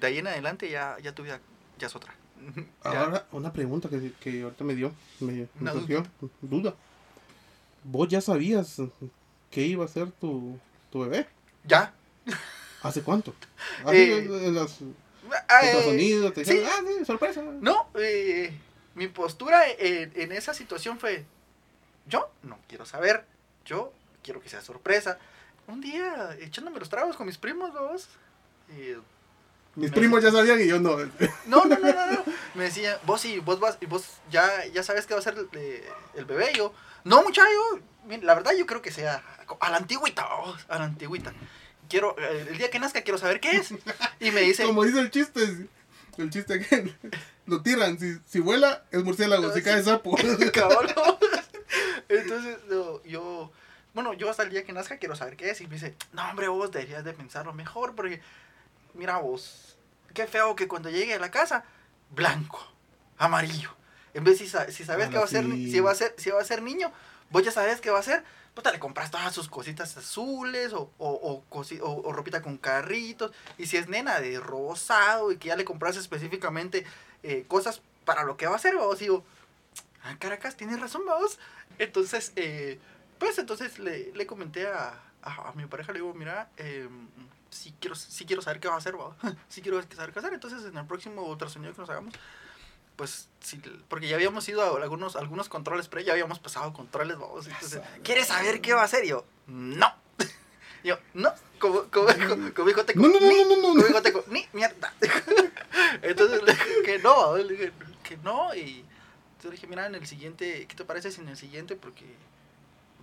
[SPEAKER 2] de ahí en adelante ya, ya tu vida ya es otra. (laughs)
[SPEAKER 3] Ahora, una pregunta que, que ahorita me dio, me, me surgió, duda. ¿Vos ya sabías que iba a ser tu, tu bebé?
[SPEAKER 2] Ya.
[SPEAKER 3] ¿Hace cuánto? (laughs) Así,
[SPEAKER 2] Eh,
[SPEAKER 3] en los
[SPEAKER 2] Ah, eh,
[SPEAKER 3] ultrasonidos, te
[SPEAKER 2] sí.
[SPEAKER 3] dijeron, ah, sí, sorpresa.
[SPEAKER 2] No, eh, mi postura en, en esa situación fue, yo no quiero saber, yo quiero que sea sorpresa. Un día, echándome los tragos con mis primos, vos, eh,
[SPEAKER 3] Mis primos ya sabían y yo no.
[SPEAKER 2] no, no, no, no, no, me decía, vos sí, vos vas, y vos ya, ya sabes que va a ser eh, el bebé, y yo, no, muchacho, la verdad yo creo que sea a la antigüita, vos, a la antigüita. Quiero, eh, el día que nazca quiero saber qué es. Y me dice,
[SPEAKER 3] Como dice el chiste, el chiste que lo tiran. Si, si vuela, es murciélago. Si cae, sapo. (laughs)
[SPEAKER 2] Cabrón. Entonces, no, yo, bueno, yo hasta el día que nazca quiero saber qué es. Y me dice, no, hombre, vos deberías de pensarlo mejor, porque, mira vos, qué feo que cuando llegue a la casa, blanco, amarillo. En vez si, si sabes
[SPEAKER 3] Ala,
[SPEAKER 2] que va a ser,
[SPEAKER 3] sí.
[SPEAKER 2] si va a ser, si va a ser niño, vos ya sabes qué va a ser, pues te le compras todas sus cositas azules o, o, o, cosi- o- o ropita con carritos. Y si es nena de rosado y que ya le compras específicamente eh, cosas para lo que va a ser, vamos, digo, ah, Caracas, tienes razón, vamos. Entonces, eh, pues entonces le, le comenté a, a, a mi pareja, le digo, mira, eh, si quiero, si quiero saber qué va a hacer, vamos. (laughs) si quiero saber qué hacer. Entonces, en el próximo ultrasonido que nos hagamos, pues, sí, porque ya habíamos ido a algunos, algunos controles, pero ya habíamos pasado controles, vamos. Entonces, ¿quieres saber qué va a hacer? Y yo, no. Y (laughs) yo, no, como, como, (laughs) como, como dijo Teco,
[SPEAKER 3] No, no, no,
[SPEAKER 2] ni,
[SPEAKER 3] no, no, no.
[SPEAKER 2] como dijo Teco, ni mierda. Entonces le dije que no, le dije que no, y entonces le dije, mira, en el siguiente, ¿qué te parece si en el siguiente? Porque,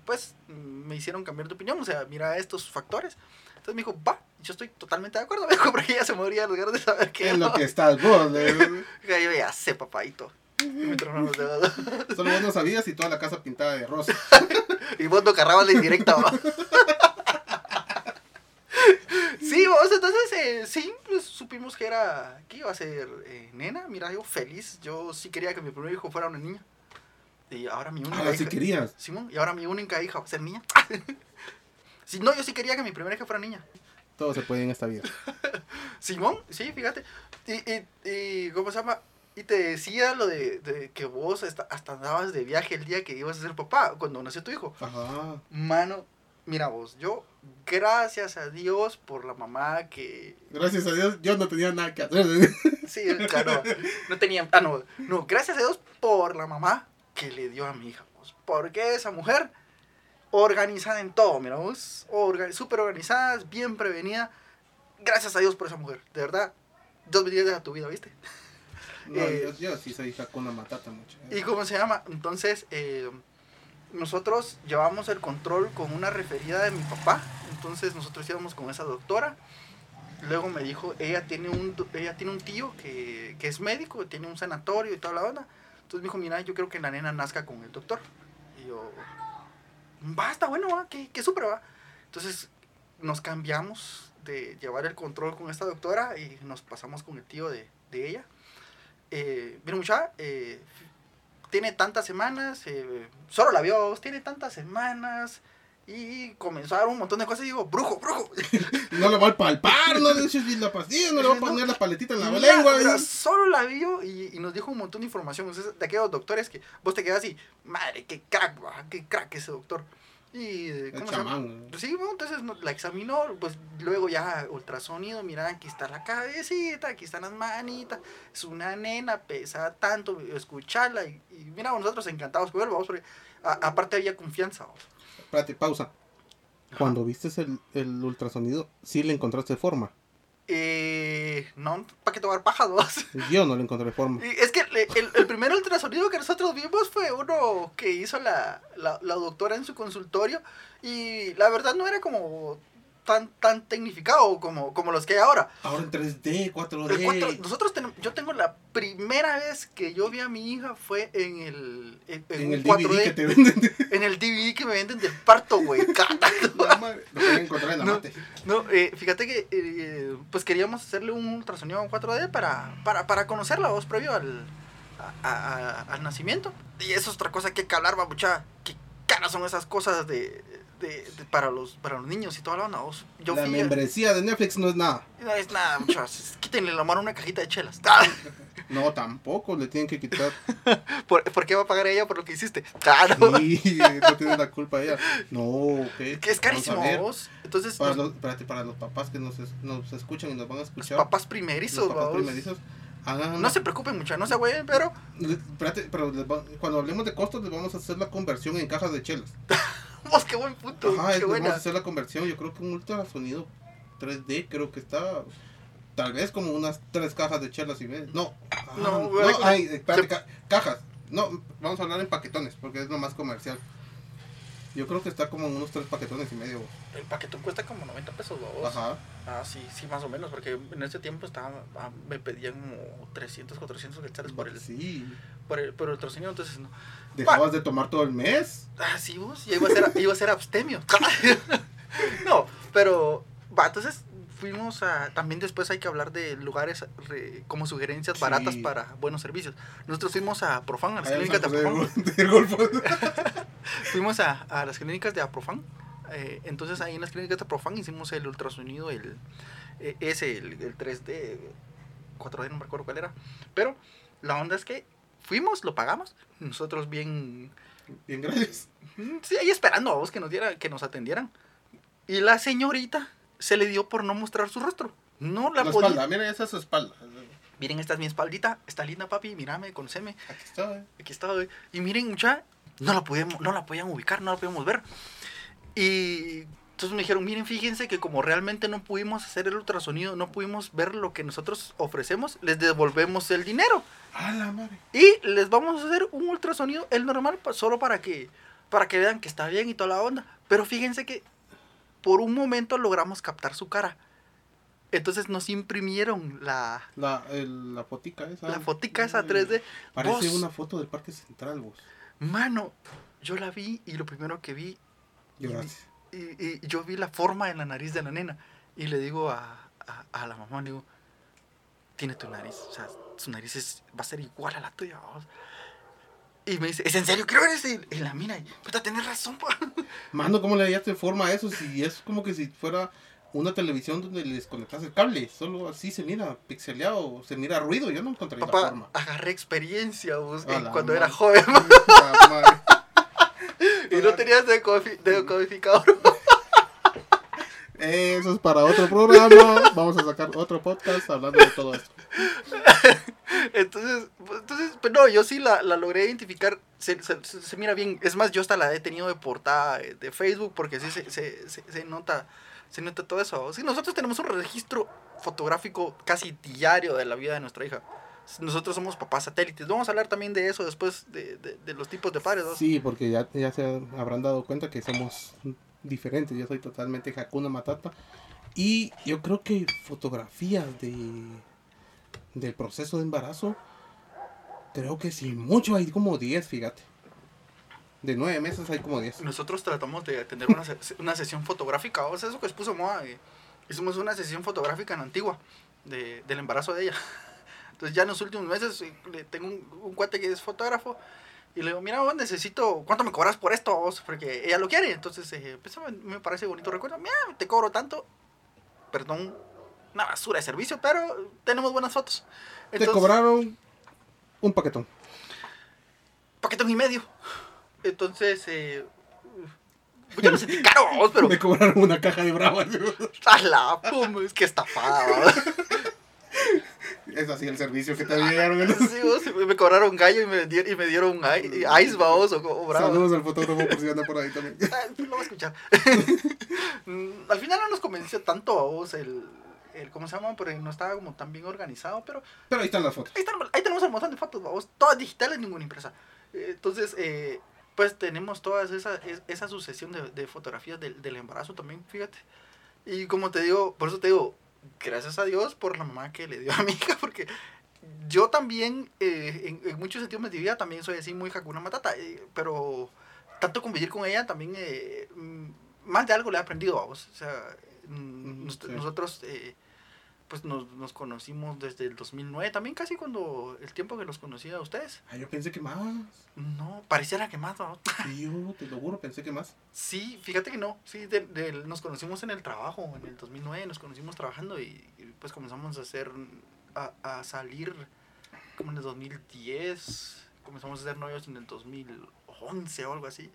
[SPEAKER 2] pues, me hicieron cambiar de opinión, o sea, mira estos factores. Entonces me dijo, va, yo estoy totalmente de acuerdo, (laughs) me dijo, porque ella se moría las ganas de saber qué
[SPEAKER 3] En
[SPEAKER 2] no.
[SPEAKER 3] lo que estás vos. (laughs)
[SPEAKER 2] Yo ya sé, papadito. Y me tronaron los dedos. (laughs)
[SPEAKER 3] Solo vos no sabías y toda la casa pintada de rosa.
[SPEAKER 2] Y vos no cargabas la indirecta, va. Sí, vos, entonces, eh, sí, pues supimos que era, que iba a ser eh, nena. Mira, yo feliz. Yo sí quería que mi primer hijo fuera una niña. Y ahora mi única
[SPEAKER 3] Ahora
[SPEAKER 2] hija.
[SPEAKER 3] querías.
[SPEAKER 2] Simón, y ahora mi única hija va a ser niña. (laughs) sí, no, yo sí quería que mi primera hija fuera niña.
[SPEAKER 3] Todo se puede en esta vida. (laughs)
[SPEAKER 2] Simón, sí, fíjate. Y, y, y ¿cómo se llama? Y te decía lo de, de que vos hasta, hasta andabas de viaje el día que ibas a ser papá, cuando nació tu hijo.
[SPEAKER 3] Ajá.
[SPEAKER 2] Mano, mira vos, yo, gracias a Dios por la mamá que...
[SPEAKER 3] Gracias a Dios, yo no tenía nada que hacer. (laughs)
[SPEAKER 2] Sí, claro, no tenía... Ah, no, no, gracias a Dios por la mamá que le dio a mi hija, vos. Porque esa mujer, organizada en todo, mira súper organizada, bien prevenida. Gracias a Dios por esa mujer, de verdad. Dios bendiga a tu vida, ¿viste?
[SPEAKER 3] No,
[SPEAKER 2] Eh,
[SPEAKER 3] yo, yo sí soy Hakuna Matata mucho.
[SPEAKER 2] ¿Y cómo se llama? Entonces, eh, nosotros llevamos el control con una referida de mi papá. Entonces, nosotros íbamos con esa doctora. Luego me dijo, ella tiene un, ella tiene un tío que, que es médico, tiene un sanatorio y toda la onda. Entonces me dijo, mira, yo creo que la nena nazca con el doctor. Y yo, va, está bueno, va, que, que súper va. Entonces nos cambiamos de llevar el control con esta doctora y nos pasamos con el tío de, de ella. Eh, mira, muchacha, eh, tiene tantas semanas, eh, solo la vio, tiene tantas semanas. Y dar un montón de cosas y digo, brujo, brujo. (laughs)
[SPEAKER 3] No le va a palpar, no le eches la pastilla, no le va a
[SPEAKER 2] No.
[SPEAKER 3] poner la paletita en la lengua.
[SPEAKER 2] solo la vio y, y nos dijo un montón de información. O sea, de aquellos doctores que vos te quedas así, madre, qué crack, va, qué crack ese doctor. Y, eh,
[SPEAKER 3] El
[SPEAKER 2] ¿cómo se llama?
[SPEAKER 3] chamán.
[SPEAKER 2] Pues sí, bueno, entonces la examinó, pues luego ya ultrasonido, mira, aquí está la cabecita, aquí están las manitas, es una nena, pesa tanto, escucharla y, y mira, nosotros encantados con él, vamos, porque a- aparte había confianza, vamos.
[SPEAKER 3] Espérate, pausa. Cuando viste el, el ultrasonido, sí le encontraste forma.
[SPEAKER 2] Eh, no, ¿para qué tomar pajas, vos? (laughs)
[SPEAKER 3] Yo no le encontré forma.
[SPEAKER 2] Y es que el, el primer ultrasonido que nosotros vimos fue uno que hizo la, la, la doctora en su consultorio y la verdad no era como tan, tan tecnificado como, como los que hay ahora.
[SPEAKER 3] Ahora en 3D, 4D.
[SPEAKER 2] El cuatro- nosotros yo tengo la primera vez que yo vi a mi hija fue en el, en, en
[SPEAKER 3] en
[SPEAKER 2] un
[SPEAKER 3] el
[SPEAKER 2] 4D,
[SPEAKER 3] DVD que te venden. (laughs)
[SPEAKER 2] en el DVD que me venden del parto, güey. (laughs)
[SPEAKER 3] No,
[SPEAKER 2] No. No, eh, fíjate que eh, pues queríamos hacerle un ultrasonido en 4D para, para, para conocer la voz previo al, a- a- a- al nacimiento. Y eso es otra cosa que hay que hablar, babucha. ¿Qué caras son esas cosas de, de, de- para, los, para los niños y toda la onda. vos. Yo
[SPEAKER 3] la
[SPEAKER 2] a-
[SPEAKER 3] membresía de Netflix no es nada.
[SPEAKER 2] No es nada, muchachos. Quítenle la mano a una cajita de chelas. (laughs)
[SPEAKER 3] No, tampoco le tienen que quitar. (laughs)
[SPEAKER 2] ¿Por, por qué va a pagar ella por lo que hiciste? Ah, no.
[SPEAKER 3] Sí, no tiene la culpa ella. No, ok.
[SPEAKER 2] Que es carísimo, vos. Entonces,
[SPEAKER 3] Para
[SPEAKER 2] los,
[SPEAKER 3] los, espérate, para los papás que nos, es- nos escuchan y nos van a
[SPEAKER 2] los
[SPEAKER 3] escuchar.
[SPEAKER 2] papás
[SPEAKER 3] los
[SPEAKER 2] primerizos,
[SPEAKER 3] papás
[SPEAKER 2] vos.
[SPEAKER 3] primerizos, hagan
[SPEAKER 2] No se preocupen mucho, no se pero
[SPEAKER 3] espérate, pero va- cuando hablemos de costos, les vamos a hacer la conversión en cajas de chelas. (laughs) (laughs)
[SPEAKER 2] vos qué buen punto,
[SPEAKER 3] Ajá,
[SPEAKER 2] qué buena.
[SPEAKER 3] a hacer la conversión. Yo creo que un ultrasonido 3D, creo que está. Tal vez como unas tres cajas de chelas y media. No, ah,
[SPEAKER 2] No,
[SPEAKER 3] no,
[SPEAKER 2] güey,
[SPEAKER 3] ay, espérate, ca- cajas. No, vamos a hablar en paquetones, porque es lo más comercial. Yo creo que está como en unos tres paquetones y medio.
[SPEAKER 2] El paquetón cuesta como 90 pesos, vos.
[SPEAKER 3] Ajá.
[SPEAKER 2] Ah, sí, sí, más o menos, porque en ese tiempo estaba, ah, me pedían como 300, 400 quetzales por el,
[SPEAKER 3] Sí.
[SPEAKER 2] por el, por el ultrasonido, entonces no.
[SPEAKER 3] Dejabas de tomar todo el mes.
[SPEAKER 2] Ah, sí, vos, ya iba a ser, (laughs) iba a ser abstemio. (laughs) no, pero, va, entonces fuimos a, también después hay que hablar de lugares re- como sugerencias
[SPEAKER 3] Sí.
[SPEAKER 2] baratas para buenos servicios. Nosotros fuimos a Profan, a las clínicas de Profan.
[SPEAKER 3] José del del Golfo. (laughs) (laughs)
[SPEAKER 2] Fuimos a, a las clínicas de Aprofan. eh, entonces ahí en las clínicas de Aprofan hicimos el ultrasonido, el eh, ese, el, el 3D, 4D, no me recuerdo cuál era. Pero la onda es que fuimos, lo pagamos. Nosotros bien,
[SPEAKER 3] Bien, gracias.
[SPEAKER 2] sí, ahí esperando a vos que nos diera, que nos atendieran. Y la señorita se le dio por no mostrar su rostro. No la,
[SPEAKER 3] La
[SPEAKER 2] podía.
[SPEAKER 3] espalda, mira, esa es su espalda.
[SPEAKER 2] Miren, esta es mi espaldita, está linda papi, mírame, conoceme.
[SPEAKER 3] Aquí está, eh.
[SPEAKER 2] Aquí está, güey. Y miren, mucha, no la podíamos, no la podían ubicar, no la podíamos ver. Y entonces me dijeron, miren, fíjense que como realmente no pudimos hacer el ultrasonido, no pudimos ver lo que nosotros ofrecemos, les devolvemos el dinero.
[SPEAKER 3] A la madre.
[SPEAKER 2] Y les vamos a hacer un ultrasonido, el normal, solo para que, para que vean que está bien y toda la onda. Pero fíjense que por un momento logramos captar su cara. Entonces nos imprimieron la,
[SPEAKER 3] La, el- la fotica esa.
[SPEAKER 2] la fotica esa
[SPEAKER 3] Uy,
[SPEAKER 2] 3D.
[SPEAKER 3] Parece
[SPEAKER 2] Vos-
[SPEAKER 3] una foto del Parque Central, vos.
[SPEAKER 2] Mano, yo la vi y lo primero que vi,
[SPEAKER 3] Lloraste.
[SPEAKER 2] y, y yo vi la forma en la nariz de la nena. Y le digo a, a, a la mamá, le digo, tiene tu nariz, o sea, su nariz es- va a ser igual a la tuya. vamos". Y me dice, ¿es en serio? Creo eres y, y la mira, y, puta, tenés razón, (laughs) pa".
[SPEAKER 3] Mano, ¿cómo le hallaste forma a eso? Si es como que si fuera una televisión donde le desconectas el cable. Solo así se mira pixeleado, se mira ruido. Yo no encontré la
[SPEAKER 2] Papá,
[SPEAKER 3] forma.
[SPEAKER 2] agarré experiencia
[SPEAKER 3] la
[SPEAKER 2] cuando
[SPEAKER 3] madre.
[SPEAKER 2] era joven
[SPEAKER 3] La (laughs)
[SPEAKER 2] y no tenías decodifi- decodificador. (laughs)
[SPEAKER 3] Eso es para otro programa. Vamos a sacar otro podcast hablando de todo esto. (laughs)
[SPEAKER 2] Entonces, pues, entonces pues, no, yo sí la, la logré identificar. Se, se- se- mira bien. Es más, yo hasta la he tenido de portada eh, de Facebook porque sí se, se, se- se nota se nota todo eso. Sí, nosotros tenemos un registro fotográfico casi diario de la vida de nuestra hija. Nosotros somos papás satélites. Vamos a hablar también de eso después de, de- los tipos de padres. ¿no?
[SPEAKER 3] Sí, porque ya, ya se habrán dado cuenta que somos diferentes. Yo soy totalmente Hakuna Matata. Y yo creo que fotografías de del proceso de embarazo, creo que si mucho hay como 10, fíjate. De 9 meses hay como 10.
[SPEAKER 2] Nosotros tratamos de tener una, una sesión fotográfica. O sea, eso que expuso Moa. eh, hicimos una sesión fotográfica en Antigua de- del embarazo de ella. (laughs) Entonces ya en los últimos meses eh, tengo un, un cuate que es fotógrafo. Y le digo, mira, vos necesito, ¿cuánto me cobras por esto? vos?" Porque ella lo quiere. Entonces, eh, pues, me, me parece bonito recuerdo. Mira, te cobro tanto. Perdón, una basura de servicio, pero tenemos buenas fotos.
[SPEAKER 3] Te cobraron un paquetón.
[SPEAKER 2] paquetón y medio. Entonces, eh, yo me sentí caro, pero (laughs)
[SPEAKER 3] Me cobraron una caja de bravas.
[SPEAKER 2] a la (laughs) pum, es que estafada. (laughs)
[SPEAKER 3] es así el servicio que te dieron.
[SPEAKER 2] Sí, vos, me cobraron gallo y me dieron, y me dieron ice, vamos, o, o bravo.
[SPEAKER 3] Saludos al fotógrafo por si anda por ahí también.
[SPEAKER 2] Ah, pues lo voy a escuchar. Mm, Al final no nos convenció tanto a vos el, el, ¿cómo se llama? Porque no estaba como tan bien organizado, pero
[SPEAKER 3] Pero ahí están las fotos.
[SPEAKER 2] ahí, están- ahí tenemos un montón de fotos, vamos, todas digitales, ninguna impresa. Eh, Entonces, eh, pues tenemos toda esa, es- esa sucesión de, de fotografías del, del embarazo también, fíjate. Y como te digo, por eso te digo, gracias a Dios por la mamá que le dio a mi hija, (laughs) porque yo también, eh, en, en muchos sentidos mi vida, también soy así muy Hakuna Matata, eh, pero tanto convivir con ella también, eh, mm, más de algo le he aprendido a vos. O sea, mm,
[SPEAKER 3] sí.
[SPEAKER 2] nosotros, eh, pues nos, nos conocimos desde el 2009, también casi cuando el tiempo que los conocí a ustedes.
[SPEAKER 3] Ah, yo pensé que más.
[SPEAKER 2] No, pareciera que más, ¿no?
[SPEAKER 3] Sí, yo te lo juro, pensé que más.
[SPEAKER 2] Sí, fíjate que no, sí, de- de- nos conocimos en el trabajo, en el 2009 nos conocimos trabajando y, y, pues comenzamos a hacer, a, a salir como en el 2010, comenzamos a ser novios en el 2011 o algo así.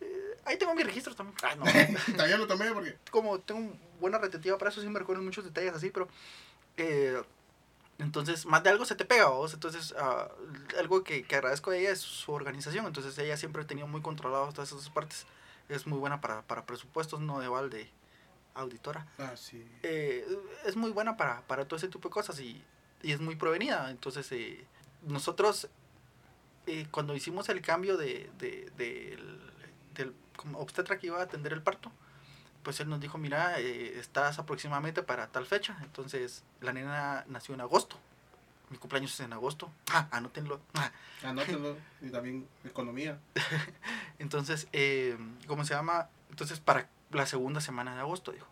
[SPEAKER 2] Eh, ahí tengo mis registros también. Ah, no. (laughs)
[SPEAKER 3] También lo tomé porque.
[SPEAKER 2] como tengo buena retentiva para eso, sí me recuerdo muchos detalles así, pero eh, entonces más de algo se te pega, vos. Entonces, ah, algo que, que agradezco a ella es su organización. Entonces, ella siempre ha tenido muy controlado todas esas partes. Es muy buena para, para presupuestos, no de balde auditora.
[SPEAKER 3] Ah, sí.
[SPEAKER 2] Eh, es muy buena para, para todo ese tipo de cosas y, y es muy provenida. Entonces, eh, nosotros, eh, cuando hicimos el cambio de, de- del, del como obstetra que iba a atender el parto, pues él nos dijo, mira, eh, estás aproximadamente para tal fecha. Entonces, la nena nació en agosto. Mi cumpleaños es en agosto. Ah, anótenlo. Ah. (laughs)
[SPEAKER 3] Anótenlo. y también economía. (laughs)
[SPEAKER 2] Entonces, eh, ¿cómo se llama? Entonces, para la segunda semana de agosto, dijo.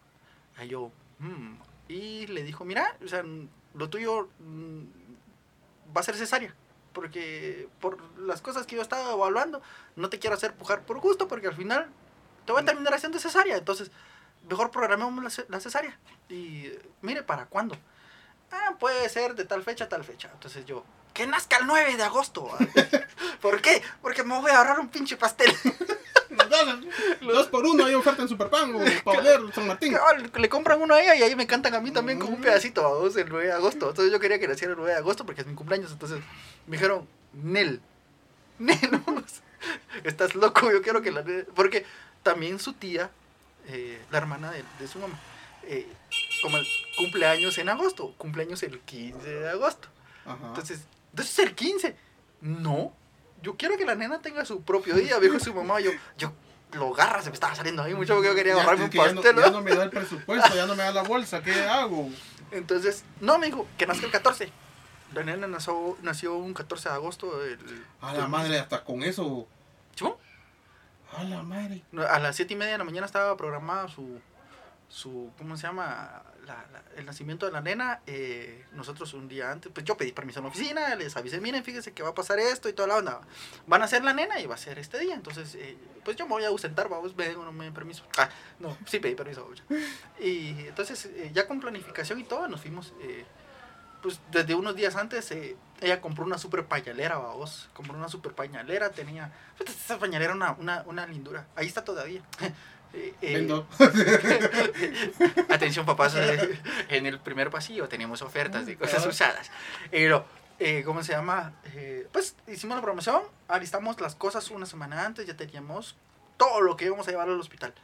[SPEAKER 2] Ahí yo, "Mm". y le dijo, mira, o sea, lo tuyo mm, va a ser cesárea. Porque por las cosas que yo estaba evaluando, no te quiero hacer pujar por gusto, porque al final te voy a terminar haciendo cesárea. Entonces, mejor programemos la, ce- la cesárea. Y mire, ¿para cuándo? Ah, puede ser de tal fecha a tal fecha. Entonces yo, que nazca el 9 de agosto. (laughs) ¿Por qué? Porque me voy a ahorrar un pinche pastel.
[SPEAKER 3] Dos, dos por uno, hay oferta en Superpan o Pauler, San Martín.
[SPEAKER 2] Cabal, (laughs) le compran uno a ella y ahí me cantan a mí también con un
[SPEAKER 3] Mm.
[SPEAKER 2] pedacito vamos, el 9 de agosto. Entonces yo quería que naciera el 9 de agosto porque es mi cumpleaños. Entonces me dijeron, Nel, (laughs) Nel, estás loco, yo quiero que la... nena-". Porque también su tía, eh, la hermana de, de su mamá, eh, como el cumpleaños en agosto, cumpleaños el 15 de agosto.
[SPEAKER 3] Ajá.
[SPEAKER 2] Entonces, ¿entonces el 15? No, yo quiero que la nena tenga su propio día, dijo su mamá. Yo, yo, lo garra se me estaba saliendo ahí mucho porque yo quería ahorrarme un
[SPEAKER 3] que ya no,
[SPEAKER 2] pastel.
[SPEAKER 3] ya
[SPEAKER 2] ¿no?
[SPEAKER 3] no me da el presupuesto, ya no me da la bolsa, ¿qué hago?
[SPEAKER 2] Entonces, no, me dijo que nazca el 14. La nena nació, nació un 14 de agosto. El,
[SPEAKER 3] A la madre, hasta con eso.
[SPEAKER 2] ¿Chimo?
[SPEAKER 3] A
[SPEAKER 2] las 7 y media de la mañana estaba programada su, su ¿cómo se llama? La- la- el nacimiento de la nena. eh, nosotros un día antes, pues yo pedí permiso en la oficina, les avisé, miren, fíjense que va a pasar esto y toda la onda. Van a ser la nena y va a ser este día. Entonces, eh, pues yo me voy a ausentar, vamos, me no me den permiso. Ah, no, sí pedí permiso. Y entonces, eh, ya con planificación y todo, nos fuimos. eh, pues desde unos días antes, ella compró una super pañalera, vamos. Compró una super pañalera, tenía. Esa pañalera era una, una, una lindura. Ahí está todavía. (laughs) Eh, eh,
[SPEAKER 3] Vendo. (laughs)
[SPEAKER 2] Atención, papás. eh, En el primer pasillo teníamos ofertas de cosas
[SPEAKER 3] Ah.
[SPEAKER 2] usadas. Pero, eh, ¿cómo se llama? Eh, pues hicimos la promoción, alistamos las cosas una semana antes, ya teníamos todo lo que íbamos a llevar al hospital.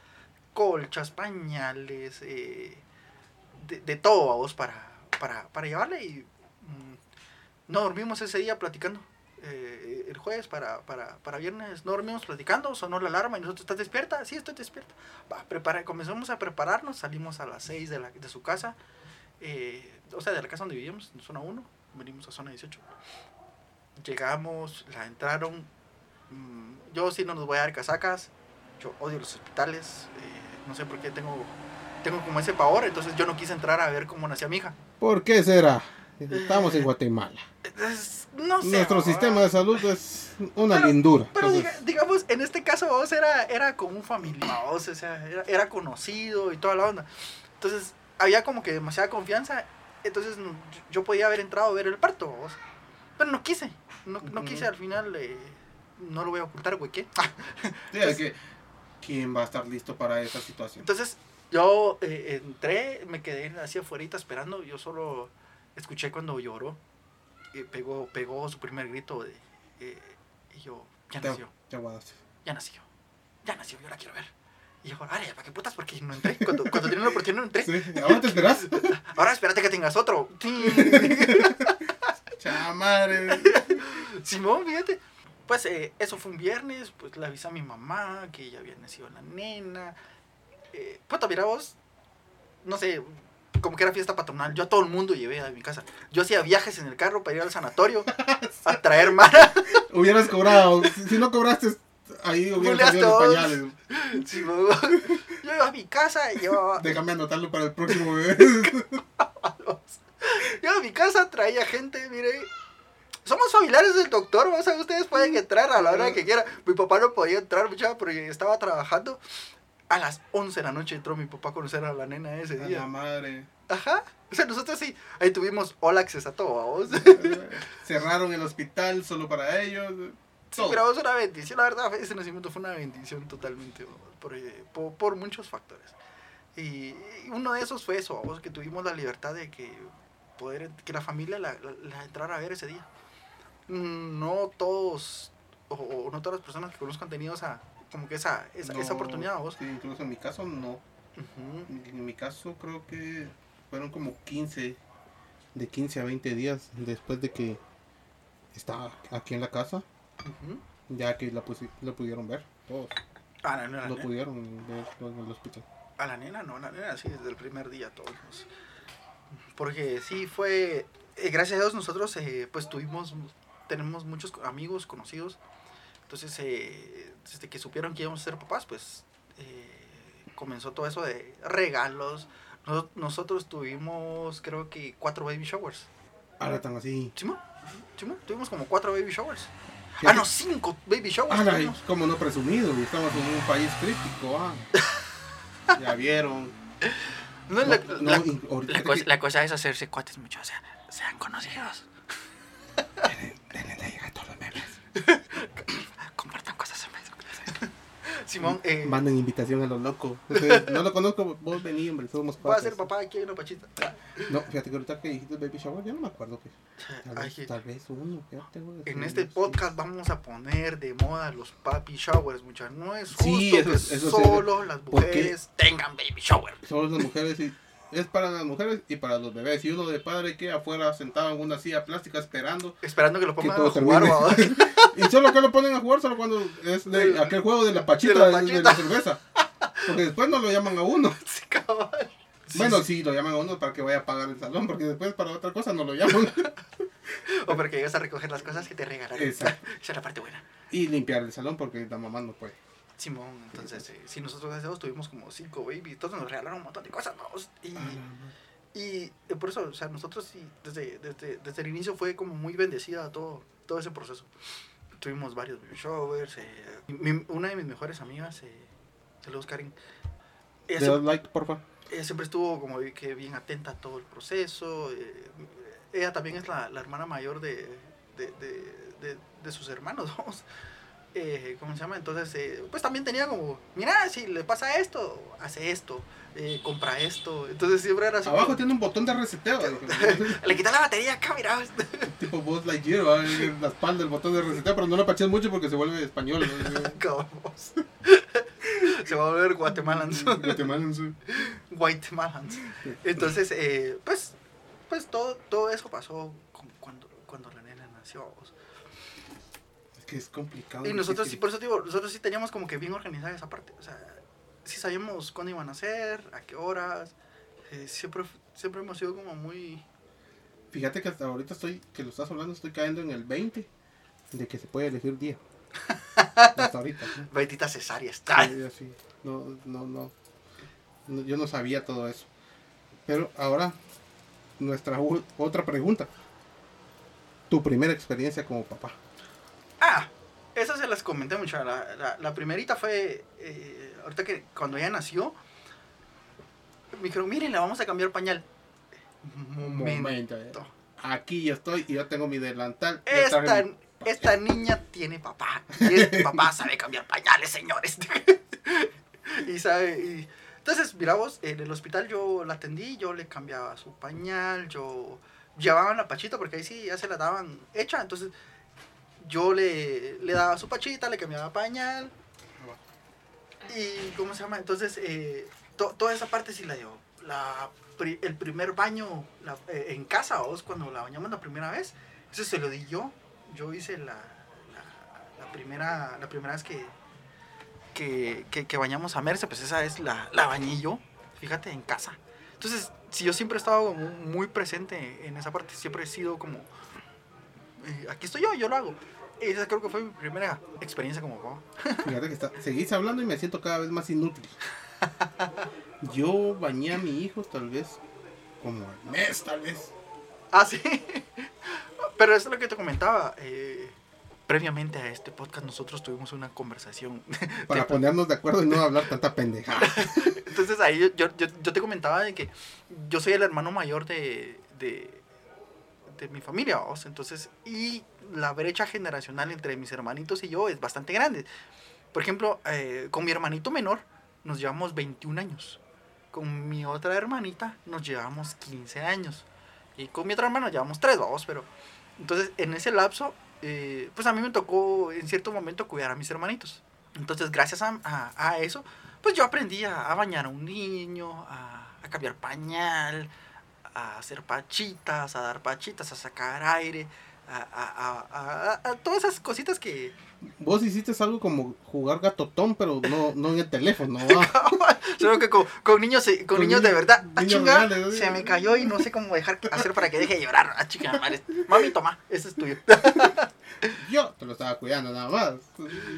[SPEAKER 2] Colchas, pañales, eh, de, de todo a vos para, para, para llevarle y no dormimos ese día platicando. Eh, el jueves para, para, para viernes no dormimos platicando, sonó la alarma y nosotros, ¿estás despierta? Sí, estoy despierta. Va, prepara, comenzamos a prepararnos, salimos a las 6 de, la, de su casa, eh, o sea, de la casa donde vivíamos, en zona 1, venimos a zona 18. Llegamos, la entraron, mm, yo sí no nos voy a dar casacas, yo odio los hospitales, eh, no sé por qué tengo, tengo como ese pavor, entonces yo no quise entrar a ver cómo nacía mi hija.
[SPEAKER 3] ¿Por qué será? Estamos en Guatemala.
[SPEAKER 2] Es- no sé.
[SPEAKER 3] Nuestro sistema de salud es una
[SPEAKER 2] Pero-
[SPEAKER 3] lindura.
[SPEAKER 2] Pero
[SPEAKER 3] Entonces,
[SPEAKER 2] diga- digamos, en este caso vos era, era como un familiar, o sea, era, era conocido y toda la onda. Entonces, había como que demasiada confianza. Entonces, yo- podía haber entrado a ver el parto, vos. Pero no quise. No, no quise al final. eh, no lo voy a ocultar, güey, ¿qué?
[SPEAKER 3] sí, es que, ¿quién va a estar listo para esa situación?
[SPEAKER 2] Entonces, yo eh, entré, me quedé así afuera esperando. Yo solo escuché cuando lloró. Y pegó, pegó su primer grito. De, eh, y yo, ya nació.
[SPEAKER 3] aguardaste.
[SPEAKER 2] ya nació. Ya nació, yo la quiero ver. Y yo, "Ay, ¿para qué putas? Porque no entré. Cuando, cuando tenía la oportunidad no entré.
[SPEAKER 3] Sí, ¿Ahora te esperas? (laughs)
[SPEAKER 2] Ahora espérate que tengas otro. (laughs)
[SPEAKER 3] Chamadre.
[SPEAKER 2] Simón, fíjate. Pues eh, eso fue un viernes, pues le avisé a mi mamá que ya había nacido la nena. Eh, puta, mira vos, no sé, como que era fiesta patronal, yo a todo el mundo llevé a mi casa. Yo hacía viajes en el carro para ir al sanatorio (laughs) a traer mara.
[SPEAKER 3] Hubieras cobrado. Si, si no cobraste, ahí hubieras los pañales.
[SPEAKER 2] Simón. Yo iba a mi casa y llevaba
[SPEAKER 3] Déjame anotarlo para el próximo bebé. (laughs)
[SPEAKER 2] a mi casa, traía gente, mire. Somos familiares del doctor, o sea, ustedes pueden entrar a la hora que quieran. Mi papá no podía entrar, muchacha, porque estaba trabajando. A las 11 de la noche entró mi papá a conocer a la nena ese
[SPEAKER 3] A la
[SPEAKER 2] día.
[SPEAKER 3] madre.
[SPEAKER 2] Ajá. O sea, nosotros sí, ahí tuvimos all access a todo. (laughs)
[SPEAKER 3] Cerraron el hospital solo para ellos.
[SPEAKER 2] Sí, pero es una bendición, la verdad, ese nacimiento fue una bendición totalmente, por, eh, por, por muchos factores. Y, uno de esos fue eso, que tuvimos la libertad de que poder, que la familia la, la- la entrara a ver ese día. Mm, No todos, o, o no todas las personas que conozcan han tenido esa, como que esa, esa, esa oportunidad, vos.
[SPEAKER 3] sí, incluso en mi caso no. En mi caso creo que fueron como 15, de 15 a 20 días después de que estaba aquí en la casa, ya que la, lo pudieron ver, todos
[SPEAKER 2] A la, nena,
[SPEAKER 3] lo pudieron ver en el hospital.
[SPEAKER 2] a la nena, no, a la nena sí, desde el primer día todos. Porque sí fue, eh, gracias a Dios nosotros eh, pues tuvimos, tenemos muchos amigos conocidos. Entonces, eh, desde que supieron que íbamos a ser papás, pues eh, comenzó todo eso de regalos. Nos- nosotros tuvimos, creo que, cuatro baby showers.
[SPEAKER 3] Ahora tan así.
[SPEAKER 2] ¿Simón? ¿Simón? Tuvimos como cuatro baby showers.
[SPEAKER 3] ¿Qué?
[SPEAKER 2] Ah, no, cinco baby showers.
[SPEAKER 3] Ah, como no presumido, estamos en un país crítico, ah. (laughs) Ya vieron.
[SPEAKER 2] No,
[SPEAKER 3] No,
[SPEAKER 2] la,
[SPEAKER 3] no,
[SPEAKER 2] la- la
[SPEAKER 3] que-
[SPEAKER 2] cosa, la cosa es hacerse cuates mucho, o sea, sean conocidos.
[SPEAKER 3] Denle like a todos los memes.
[SPEAKER 2] Compartan cosas en Facebook. Simón, eh,
[SPEAKER 3] Manden invitación a los locos. No lo conozco, vos vení, hombre, somos
[SPEAKER 2] voy a
[SPEAKER 3] cuates.
[SPEAKER 2] ser papá aquí hay una pachita.
[SPEAKER 3] No, fíjate que ahorita que dijiste baby shower, yo no me acuerdo que. Tal
[SPEAKER 2] Ay,
[SPEAKER 3] vez, tal vez uno, fíjate, güey.
[SPEAKER 2] en este podcast vamos a poner de moda los papi showers, muchachos. No es justo
[SPEAKER 3] Sí,
[SPEAKER 2] que
[SPEAKER 3] eso es- eso es-
[SPEAKER 2] solo las mujeres tengan baby shower.
[SPEAKER 3] Son las mujeres y. Es para las mujeres y para los bebés. Y uno de padre que afuera sentado en una silla plástica esperando.
[SPEAKER 2] Esperando que lo
[SPEAKER 3] Que
[SPEAKER 2] pongan
[SPEAKER 3] todo
[SPEAKER 2] a jugar. ¿va? (laughs)
[SPEAKER 3] Y solo que lo ponen a jugar solo cuando es de aquel juego de la pachita,
[SPEAKER 2] de la
[SPEAKER 3] de cerveza. Porque después no lo llaman a uno. (laughs)
[SPEAKER 2] Sí, cabal.
[SPEAKER 3] Bueno,
[SPEAKER 2] sí.
[SPEAKER 3] sí, lo llaman a uno para que vaya a pagar el salón, porque después para otra cosa no lo llaman. (laughs)
[SPEAKER 2] O para que llegues a recoger las cosas que te regalaron.
[SPEAKER 3] Exacto. (laughs)
[SPEAKER 2] Esa es la parte buena.
[SPEAKER 3] Y limpiar el salón porque la mamá no puede.
[SPEAKER 2] Simón, entonces, eh, si nosotros deseos tuvimos como cinco babies, todos nos regalaron un montón de cosas, ¿no? Y, y eh, por eso, o sea, nosotros sí, desde, desde, desde el inicio fue como muy bendecida todo, todo ese proceso. Tuvimos varios showers. eh, mi- una de mis mejores amigas, eh, saludos Karin, ella
[SPEAKER 3] ¿Le
[SPEAKER 2] siempre,
[SPEAKER 3] like, porfa?
[SPEAKER 2] ella siempre estuvo como que bien atenta a todo el proceso. eh, ella también es la, la hermana mayor de, de, de, de- de sus hermanos, (laughs) vamos. Eh, ¿Cómo se llama? Entonces, eh, pues también tenía como, mira, si le pasa esto, hace esto, eh, compra esto. Entonces siempre era así.
[SPEAKER 3] Abajo
[SPEAKER 2] como-
[SPEAKER 3] tiene un botón de reseteo. (laughs)
[SPEAKER 2] le quita la batería acá, mira. (laughs)
[SPEAKER 3] tipo Buzz Lightyear, ¿va? en la espalda el botón de reseteo, pero no lo paches mucho porque se vuelve español. ¿no? (laughs)
[SPEAKER 2] Se va a volver Guatemalans.
[SPEAKER 3] Guatemalan, sí.
[SPEAKER 2] Guatemalans. Entonces, eh, pues, pues todo, todo eso pasó cuando, cuando la nena nació.
[SPEAKER 3] Que es complicado.
[SPEAKER 2] Y nosotros sí, por eso digo, nosotros sí teníamos como que bien organizada esa parte. O sea, sí sabíamos cuándo iban a ser, a qué horas. eh, siempre, siempre hemos sido como muy...
[SPEAKER 3] Fíjate que hasta ahorita estoy, que lo estás hablando, estoy cayendo en el 20 de que se puede elegir día. (laughs) hasta ahorita. ¿no?
[SPEAKER 2] Bendita cesárea está.
[SPEAKER 3] Sí, así. No, no, no, No, Yo no sabía todo eso. Pero ahora, nuestra otra pregunta. Tu primera experiencia como papá.
[SPEAKER 2] Las comenté mucho. La, la, la primerita fue, eh, ahorita que cuando ella nació, me dijeron, miren, le vamos a cambiar pañal. Momento.
[SPEAKER 3] Momento, eh. Aquí yo estoy y yo tengo mi delantal.
[SPEAKER 2] Esta, esta niña tiene papá. Y este papá sabe cambiar pañales, señores. (laughs) y sabe. Y... Entonces, mira vos, en el hospital yo la atendí, yo le cambiaba su pañal, yo llevaban la pachita, porque ahí sí ya se la daban hecha. Entonces, yo le, le daba su pachita, le cambiaba pañal. Y, ¿cómo se llama? Entonces, eh, to- toda esa parte sí la dio. La, pri- el primer baño la- eh, en casa, vos, cuando la bañamos la primera vez, eso se lo di yo. Yo hice la, la, primera, la primera vez que, que, que, bañamos a Merce, pues esa vez la, la bañé yo, fíjate, en casa. Entonces, si yo siempre he estado muy presente en esa parte, siempre he sido como, aquí estoy yo, yo lo hago. Esa creo que fue mi primera experiencia como papá. (laughs)
[SPEAKER 3] Fíjate que está, seguís hablando y me siento cada vez más inútil. (laughs) Yo bañé a mi hijo tal vez como al mes, tal vez.
[SPEAKER 2] Ah, sí. (laughs) Pero eso es lo que te comentaba. eh, previamente a este podcast nosotros tuvimos una conversación.
[SPEAKER 3] Para ponernos de acuerdo y no hablar tanta pendejada.
[SPEAKER 2] Entonces ahí yo, yo, yo, yo te comentaba de que yo soy el hermano mayor de, de, de mi familia, ¿vos? Entonces, y la brecha generacional entre mis hermanitos y yo es bastante grande. Por ejemplo, eh, con mi hermanito menor nos llevamos 21 años. Con mi otra hermanita nos llevamos 15 años. Y con mi otra hermana llevamos 3, vamos, pero... Entonces, en ese lapso, eh, pues a mí me tocó en cierto momento cuidar a mis hermanitos. Entonces, gracias a, a- a eso, pues yo aprendí a, a bañar a un niño, a, a cambiar pañal, a hacer pachitas, a dar pachitas, a sacar aire, a, a- a- a- todas esas cositas que...
[SPEAKER 3] Vos hiciste algo como jugar gatotón, pero no, no en el teléfono. (laughs) ¿va? (laughs)
[SPEAKER 2] Solo que con, con niños, eh, con
[SPEAKER 3] Con
[SPEAKER 2] niños de verdad, ah,
[SPEAKER 3] niños
[SPEAKER 2] chinga,
[SPEAKER 3] reales,
[SPEAKER 2] se me cayó y no sé cómo dejar hacer para que deje de llorar. Ah, madre. Mami, toma, ese es tuyo. (laughs)
[SPEAKER 3] Yo te lo estaba cuidando nada más.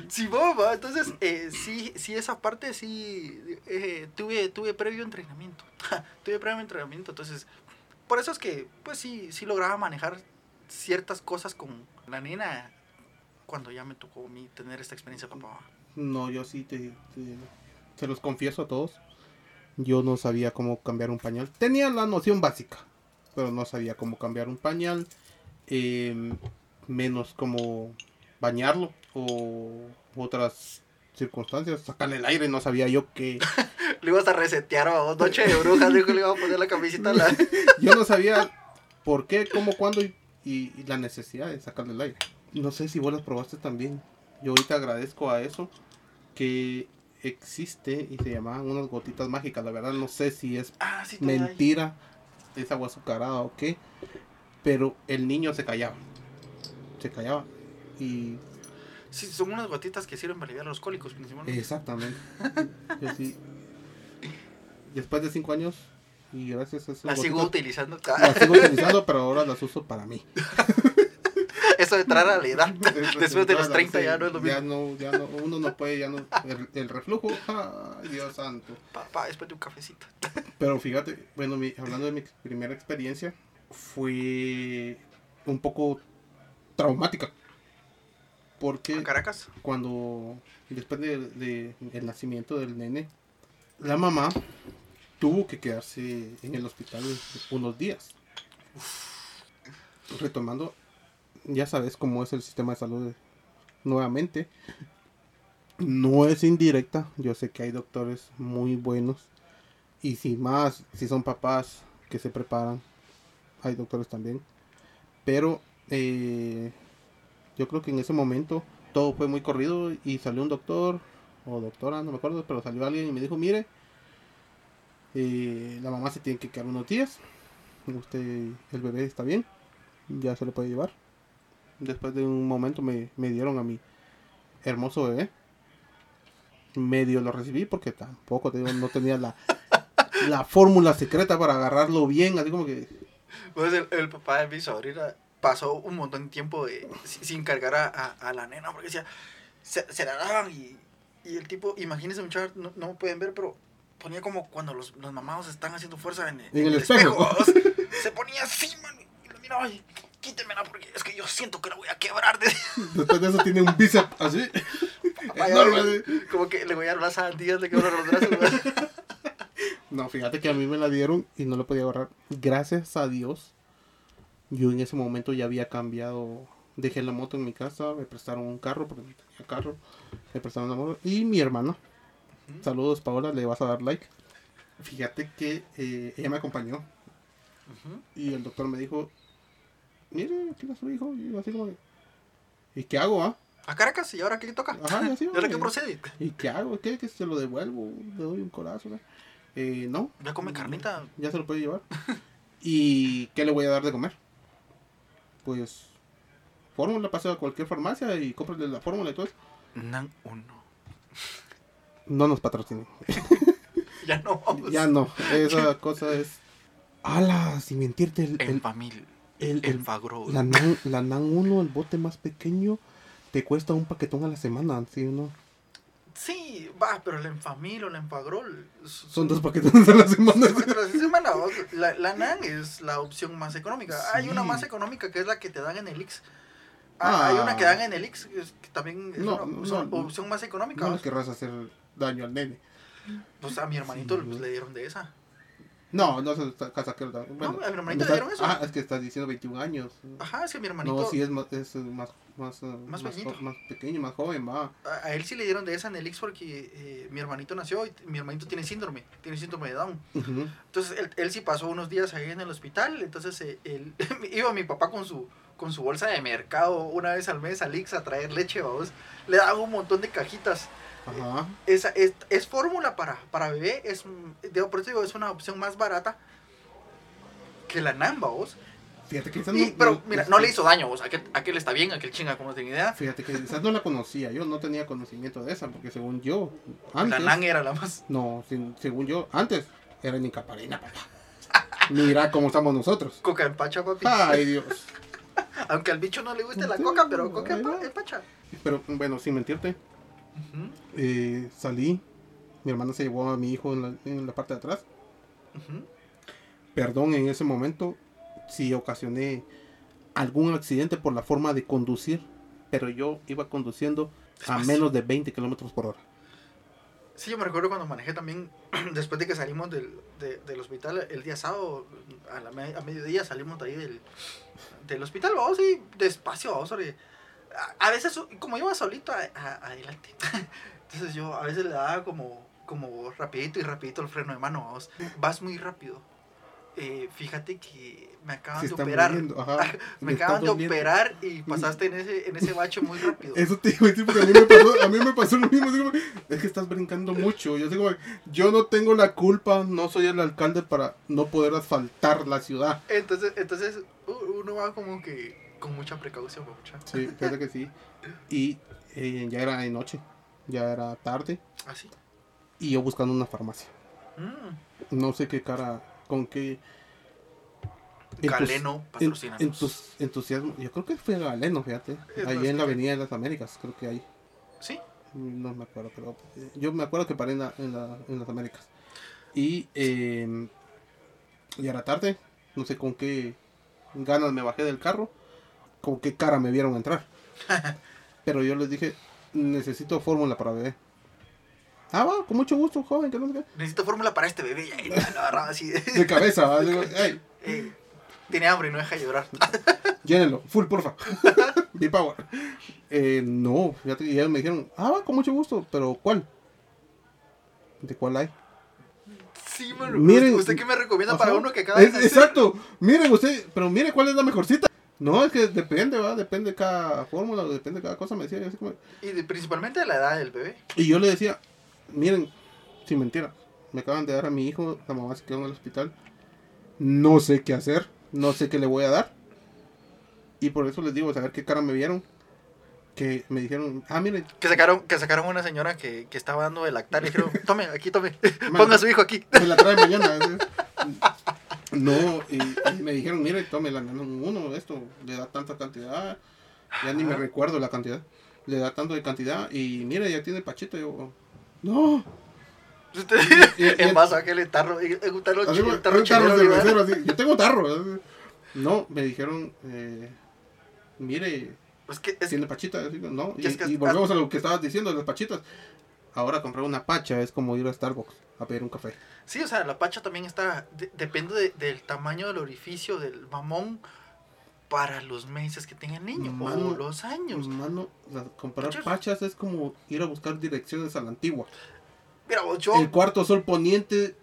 [SPEAKER 2] Sí, boba. Entonces, eh, sí, sí, esa parte sí eh, tuve, tuve previo entrenamiento. tuve previo entrenamiento. Entonces, por eso es que, pues sí, sí lograba manejar ciertas cosas con la nena cuando ya me tocó a mí tener esta experiencia con papá.
[SPEAKER 3] No, yo sí te, te- se los confieso a todos. Yo no sabía cómo cambiar un pañal. Tenía la noción básica, pero no sabía cómo cambiar un pañal. eh, menos cómo bañarlo o otras circunstancias. Sacarle el aire, no sabía yo que... (laughs)
[SPEAKER 2] Le ibas a resetear a Noche de Brujas, dijo, le iba a poner la camisita a la... (laughs)
[SPEAKER 3] Yo no sabía por qué, cómo, cuándo y, y- y la necesidad de sacarle el aire. No sé si vos las probaste también. Yo ahorita agradezco a eso que existe y se llamaban unas gotitas mágicas. La verdad no sé si es
[SPEAKER 2] Ah, sí,
[SPEAKER 3] mentira, es agua azucarada o qué. Pero el niño se callaba. Se callaba. Y
[SPEAKER 2] Sí, son unas gotitas que sirven para aliviar los cólicos, principalmente.
[SPEAKER 3] exactamente. (laughs) Yo sí. Después de cinco años y gracias a esas
[SPEAKER 2] La sigo utilizando.
[SPEAKER 3] las sigo utilizando, pero ahora las uso para mí. (laughs)
[SPEAKER 2] Eso de entrar a la edad. (laughs) Después de los 30 ya no es lo
[SPEAKER 3] Ya
[SPEAKER 2] mismo.
[SPEAKER 3] no, ya no, uno no puede, ya no, el, el reflujo, ay Dios santo.
[SPEAKER 2] Papá, después de un cafecito. (laughs)
[SPEAKER 3] Pero fíjate, bueno, mi- hablando de mi primera experiencia, fue un poco traumática. Porque
[SPEAKER 2] ¿A Caracas?
[SPEAKER 3] cuando, después de, de el nacimiento del nene, la mamá tuvo que quedarse en el hospital unos días. Retomando, ya sabes cómo es el sistema de salud nuevamente. No es indirecta, yo sé que hay doctores muy buenos. Y si más, si son papás que se preparan, hay doctores también. Pero eh, yo creo que en ese momento todo fue muy corrido y salió un doctor o doctora, no me acuerdo, pero salió alguien y me dijo, mire, eh, la mamá se tiene que quedar unos días, usted, el bebé está bien, ya se le puede llevar. Después de un momento me, me dieron a mi hermoso bebé. Medio lo recibí porque tampoco te digo, no tenía la, (laughs) la fórmula secreta para agarrarlo bien, así como que
[SPEAKER 2] Pues el, el papá de mi sobrina pasó un montón de tiempo de, si- sin cargar a, a- a la nena porque decía, se, se la daban y, y el tipo, imagínense muchachos, no, no pueden ver, pero ponía como cuando los, los mamados están haciendo fuerza en,
[SPEAKER 3] En el espejo. (laughs)
[SPEAKER 2] se ponía así, man, y lo miraba y quítemela porque es que yo siento que la voy a quebrar. de- (laughs)
[SPEAKER 3] después de eso tiene un bíceps así. Enorme,
[SPEAKER 2] como que le voy a dar las sandías, le quebro los brazos. (laughs)
[SPEAKER 3] No, fíjate que a mí me la dieron y no la podía agarrar. Gracias a Dios, yo en ese momento ya había cambiado. Dejé la moto en mi casa, me prestaron un carro porque no tenía carro. Me prestaron la moto. Y mi hermana, saludos Paola, le vas a dar like. Fíjate que eh, ella me acompañó y el doctor me dijo: Mire, aquí está su hijo. Y yo así como, ¿y qué hago, ah?
[SPEAKER 2] A Caracas, ¿y ahora qué le toca?
[SPEAKER 3] Ajá, y así, (laughs)
[SPEAKER 2] ¿Y ahora qué procede?
[SPEAKER 3] ¿Y qué hago? ¿Qué? ¿Que se lo devuelvo? ¿Le doy un codazo? no? Eh, no,
[SPEAKER 2] Ya come carnita.
[SPEAKER 3] ya se lo puede llevar. (laughs) ¿Y qué le voy a dar de comer? Pues fórmula, pase a cualquier farmacia y cómprale la fórmula y todo eso.
[SPEAKER 2] Nan uno.
[SPEAKER 3] No nos patrocinen. (laughs)
[SPEAKER 2] Ya no vamos.
[SPEAKER 3] Ya no, esa cosa es... ¡Hala! Sin mentirte, el, el,
[SPEAKER 2] familia.
[SPEAKER 3] el- el-
[SPEAKER 2] Fagro.
[SPEAKER 3] la, NAN, la NAN 1, el bote más pequeño, te cuesta un paquetón a la semana, ¿sí o no?
[SPEAKER 2] Sí, va, pero la Enfamil o la Enfagrol
[SPEAKER 3] Son dos paquetes a la semana.
[SPEAKER 2] Semana, la, la NAN es la opción más económica. Hay
[SPEAKER 3] Sí.
[SPEAKER 2] una más económica que es la que te dan en el Ix. Ah,
[SPEAKER 3] Ah.
[SPEAKER 2] Hay una que dan en el Ix que, también es
[SPEAKER 3] No,
[SPEAKER 2] una
[SPEAKER 3] no,
[SPEAKER 2] opción,
[SPEAKER 3] no.
[SPEAKER 2] más económica.
[SPEAKER 3] No querrás hacer daño al nene.
[SPEAKER 2] Pues a mi hermanito
[SPEAKER 3] Sí.
[SPEAKER 2] pues, le dieron de esa.
[SPEAKER 3] No, no se casa que Bueno,
[SPEAKER 2] a mi hermanito le dieron eso.
[SPEAKER 3] Ah, es que estás diciendo 21 años.
[SPEAKER 2] Ajá, es que mi hermanito,
[SPEAKER 3] No, sí es más, es más, más, eh,
[SPEAKER 2] Más
[SPEAKER 3] más, pequeño, más joven, va.
[SPEAKER 2] a, a él sí le dieron de esa en el Ix porque eh, mi hermanito nació y mi hermanito tiene síndrome, tiene síndrome de Down. Entonces él, él sí pasó unos días ahí en el hospital, entonces eh, él, (laughs) iba mi papá con su con su bolsa de mercado una vez al mes al Ix a traer leche, vamos. Le daban un montón de cajitas.
[SPEAKER 3] Ajá.
[SPEAKER 2] Esa es, es fórmula para, para bebé, es digo, por eso digo, es una opción más barata que la Namba, vos.
[SPEAKER 3] Fíjate que esa
[SPEAKER 2] Y-
[SPEAKER 3] no,
[SPEAKER 2] pero
[SPEAKER 3] no-
[SPEAKER 2] mira, no le hizo daño, vos. Aquel, aquel está bien, aquel chinga, como no idea.
[SPEAKER 3] Fíjate que esa no la conocía, yo no tenía conocimiento de esa, porque según yo, antes,
[SPEAKER 2] La Nan era la más.
[SPEAKER 3] no, sin- según yo, antes era ni caparina, papá. Mira cómo estamos nosotros.
[SPEAKER 2] Coca en pacha, papi.
[SPEAKER 3] Ay, Dios. (laughs)
[SPEAKER 2] Aunque al bicho no le guste la coca, pero coca en pacha.
[SPEAKER 3] Pero bueno, sin mentirte, Eh, salí, mi hermana se llevó a mi hijo en la, en la parte de atrás. Perdón en ese momento si ocasioné algún accidente por la forma de conducir, pero yo iba conduciendo a menos de 20 kilómetros por hora.
[SPEAKER 2] Sí, yo me recuerdo cuando manejé también, (clears throat) después de que salimos del, de- del hospital, el día sábado, a, la me- a mediodía salimos de ahí del, del hospital, vamos y despacio, vamos, porque a, a veces, como iba solito a- a- adelante, (laughs) entonces yo a veces le daba como, como rapidito y rapidito el freno de mano, vas muy rápido. Eh, fíjate que me acaban
[SPEAKER 3] Se
[SPEAKER 2] de operar,
[SPEAKER 3] muriendo, ajá, (laughs)
[SPEAKER 2] me acaban de
[SPEAKER 3] doliendo.
[SPEAKER 2] operar y pasaste en ese, en ese bache muy rápido.
[SPEAKER 3] Eso te decir porque a mí me pasó, a mí me pasó lo mismo. digo, es que estás brincando mucho. Yo, digo, yo no tengo la culpa, no soy el alcalde para no poder asfaltar la ciudad.
[SPEAKER 2] Entonces, entonces uno va como que con mucha precaución, mucha.
[SPEAKER 3] Sí, fíjate que sí. Y eh, ya era de noche, ya era tarde.
[SPEAKER 2] Así.
[SPEAKER 3] Y yo buscando una farmacia.
[SPEAKER 2] Mm.
[SPEAKER 3] No sé qué cara, con qué
[SPEAKER 2] Galeno,
[SPEAKER 3] entus- entusiasmo. Yo creo que fue Galeno, fíjate. Ahí en la Avenida de las Américas, creo que hay.
[SPEAKER 2] Sí,
[SPEAKER 3] No me acuerdo, pero eh, yo me acuerdo que paré en, la- en, la- en las Américas. Y eh, ya era tarde, no sé con qué ganas me bajé del carro, con qué cara me vieron entrar. (laughs) pero yo les dije, necesito fórmula para bebé. Ah, va, con mucho gusto, joven, que no sé qué.
[SPEAKER 2] necesito fórmula para este bebé. Y ahí lo agarraba así.
[SPEAKER 3] De cabeza, ¿va? Digo, (laughs) "Ey,
[SPEAKER 2] Eh, tiene hambre y no deja de llorar. (laughs)
[SPEAKER 3] llénenlo, full, porfa. Be power. Eh, no, fíjate, y ellos me dijeron, ah, va, con mucho gusto, pero ¿cuál? ¿De cuál hay?
[SPEAKER 2] Sí, mano.
[SPEAKER 3] Miren,
[SPEAKER 2] ¿Usted qué me recomienda para uno que acaba de?
[SPEAKER 3] Exacto. Miren usted, pero mire cuál es la mejorcita. No, es que depende, va, depende de cada fórmula, depende de cada cosa, me decía. yo así como-
[SPEAKER 2] Y de- principalmente de la edad del bebé.
[SPEAKER 3] Y yo le decía, miren, sin mentira, me acaban de dar a mi hijo, la mamá se quedó en el hospital. No sé qué hacer, no sé qué le voy a dar. Y por eso les digo, saber qué cara me vieron. Que me dijeron, ah, miren,
[SPEAKER 2] Que sacaron, que sacaron una señora que, que estaba dando de lactar y dijeron, (laughs) tome, aquí tome. Ponga a su hijo aquí.
[SPEAKER 3] me la trae mañana. No, y, y me dijeron, mire, tome la uno, esto le da tanta cantidad, ya ni me recuerdo la cantidad, le da tanto de cantidad y mire, ya tiene pachito, yo, no, y- y- (laughs)
[SPEAKER 2] en vaso aquel tarro, en un tarro,
[SPEAKER 3] así, un
[SPEAKER 2] tarro
[SPEAKER 3] tarro
[SPEAKER 2] ¿verdad?
[SPEAKER 3] cervecero, así, yo tengo tarro, no, me dijeron, eh, mire,
[SPEAKER 2] Es que es,
[SPEAKER 3] tiene pachita, así, no, y,
[SPEAKER 2] Es que-
[SPEAKER 3] y volvemos a lo que estabas diciendo, de las pachitas, ahora comprar una pacha es como ir a Starbucks a pedir un café.
[SPEAKER 2] Sí, o sea, la pacha también está, de- depende de- del tamaño del orificio del mamón para los meses que tenga el niño
[SPEAKER 3] Mano,
[SPEAKER 2] o los años.
[SPEAKER 3] Hermano, la- comprar
[SPEAKER 2] Pachas.
[SPEAKER 3] pachas es como ir a buscar direcciones a la antigua.
[SPEAKER 2] Mira, yo,
[SPEAKER 3] El cuarto sol poniente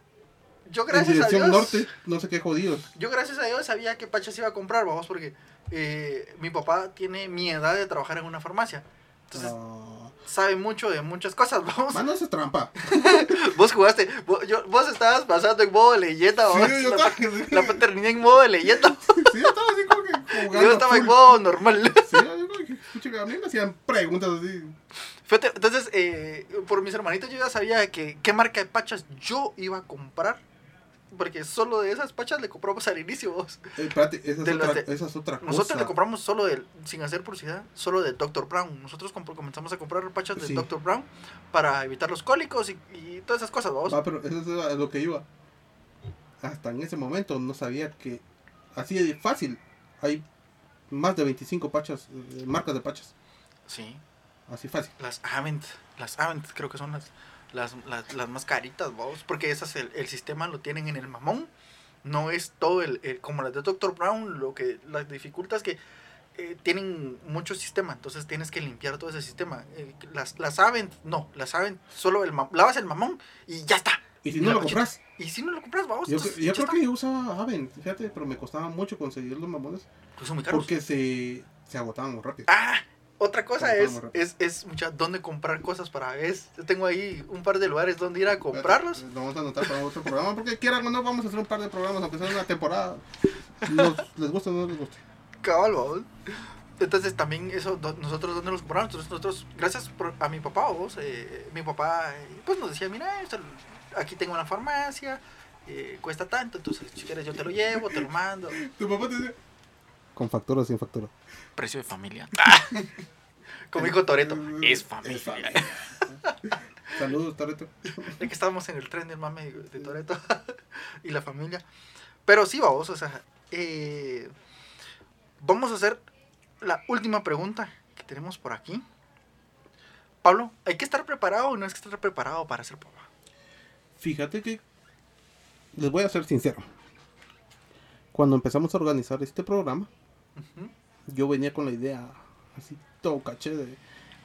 [SPEAKER 2] yo
[SPEAKER 3] en
[SPEAKER 2] gracias a
[SPEAKER 3] dirección
[SPEAKER 2] Dios,
[SPEAKER 3] norte, no sé qué jodidos.
[SPEAKER 2] yo gracias a Dios sabía que pachas iba a comprar, vamos, porque eh, mi papá tiene mi edad de trabajar en una farmacia. Entonces,
[SPEAKER 3] Ah,
[SPEAKER 2] sabe mucho de muchas cosas, (laughs) vamos.
[SPEAKER 3] mano, es trampa. (laughs)
[SPEAKER 2] Vos jugaste, vos, yo- vos estabas pasando en modo de leyenda,
[SPEAKER 3] Sí, yo
[SPEAKER 2] la,
[SPEAKER 3] estaba,
[SPEAKER 2] la paternidad en modo de leyenda. (laughs)
[SPEAKER 3] sí, yo estaba así como que jugando.
[SPEAKER 2] Yo estaba en
[SPEAKER 3] full.
[SPEAKER 2] modo normal.
[SPEAKER 3] Sí, yo como que, escucha, a mí me hacían preguntas así.
[SPEAKER 2] Fíjate, entonces, eh, por mis hermanitos yo ya sabía que qué marca de pachas yo iba a comprar porque solo de esas pachas le compramos al inicio, vos.
[SPEAKER 3] Eh, espérate, esa es,
[SPEAKER 2] De
[SPEAKER 3] otra,
[SPEAKER 2] de-
[SPEAKER 3] esa es otra cosa.
[SPEAKER 2] Nosotros le compramos solo del, sin hacer publicidad, solo del Dr. Brown. Nosotros comenzamos a comprar pachas del
[SPEAKER 3] Sí.
[SPEAKER 2] Dr. Brown para evitar los cólicos y, y todas esas cosas, vamos.
[SPEAKER 3] Va, pero eso es lo que iba. Hasta en ese momento no sabía que así de fácil hay más de 25 pachas, eh, marcas de pachas.
[SPEAKER 2] Sí,
[SPEAKER 3] Así fácil.
[SPEAKER 2] las Avent, las Avent creo que son las, las, las, las más caritas, vamos, porque esas el, el sistema lo tienen en el mamón. No es todo el, el- como las de Dr. Brown, lo que las dificulta es que eh, tienen mucho sistema, entonces tienes que limpiar todo ese sistema. Eh, las, las Avent, no, las Avent, solo el lavas el mamón y ya está.
[SPEAKER 3] Y si no lo compras,
[SPEAKER 2] Y si no lo compras, vamos.
[SPEAKER 3] yo,
[SPEAKER 2] entonces
[SPEAKER 3] yo creo
[SPEAKER 2] está.
[SPEAKER 3] que yo usaba Aven, fíjate, pero me costaba mucho conseguir los mamones
[SPEAKER 2] Pues son muy caros.
[SPEAKER 3] porque se, se agotaban muy rápido.
[SPEAKER 2] Ah, otra cosa es, es, es mucha, dónde comprar cosas para es Yo tengo ahí un par de lugares donde ir a comprarlos.
[SPEAKER 3] Lo vamos a anotar para otro programa porque quieran o no, vamos a hacer un par de programas, aunque sea una temporada. Nos- les gusta o no les gusta.
[SPEAKER 2] Cabal, vos. Entonces también eso, do- nosotros dónde los compramos. Nosotros, nosotros gracias por- a mi papá, vos, eh, mi papá eh, pues nos decía, mira, esto- aquí tengo una farmacia, eh, cuesta tanto, entonces si quieres yo te lo llevo, te lo mando.
[SPEAKER 3] Tu papá te dice. ¿Con factura o sin factura?
[SPEAKER 2] Precio de familia. (laughs) Como dijo Toreto, es familia. (laughs)
[SPEAKER 3] Saludos, Toreto.
[SPEAKER 2] Es que estábamos en el tren del mame de Toreto (laughs) y la familia. Pero sí, vamos, o sea, eh, vamos a hacer la última pregunta que tenemos por aquí. Pablo, ¿hay que estar preparado o no hay que estar preparado para ser papá?
[SPEAKER 3] Fíjate que les voy a ser sincero. Cuando empezamos a organizar este programa, Yo venía con la idea así todo caché de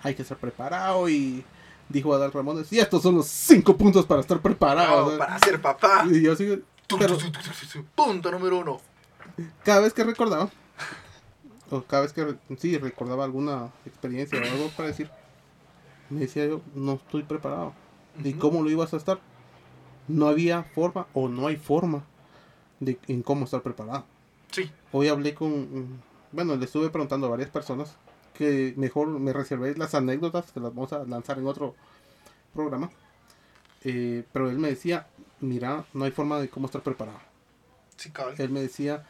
[SPEAKER 3] hay que estar preparado y dijo Adal Ramones, y estos son los cinco puntos para estar preparado.
[SPEAKER 2] No, para ser papá.
[SPEAKER 3] Y yo así, pero
[SPEAKER 2] Punto número uno.
[SPEAKER 3] cada vez que recordaba, o cada vez que sí recordaba alguna experiencia o algo para decir, me decía yo, no estoy preparado. ¿Y
[SPEAKER 2] Ujú.
[SPEAKER 3] cómo lo ibas a estar? No había forma o no hay forma de en cómo estar preparado.
[SPEAKER 2] Sí.
[SPEAKER 3] Hoy hablé con, bueno, le estuve preguntando a varias personas que mejor me reservé las anécdotas que las vamos a lanzar en otro programa. Eh, pero él me decía, mira, no hay forma de cómo estar preparado.
[SPEAKER 2] Sí, cabal.
[SPEAKER 3] Él me decía,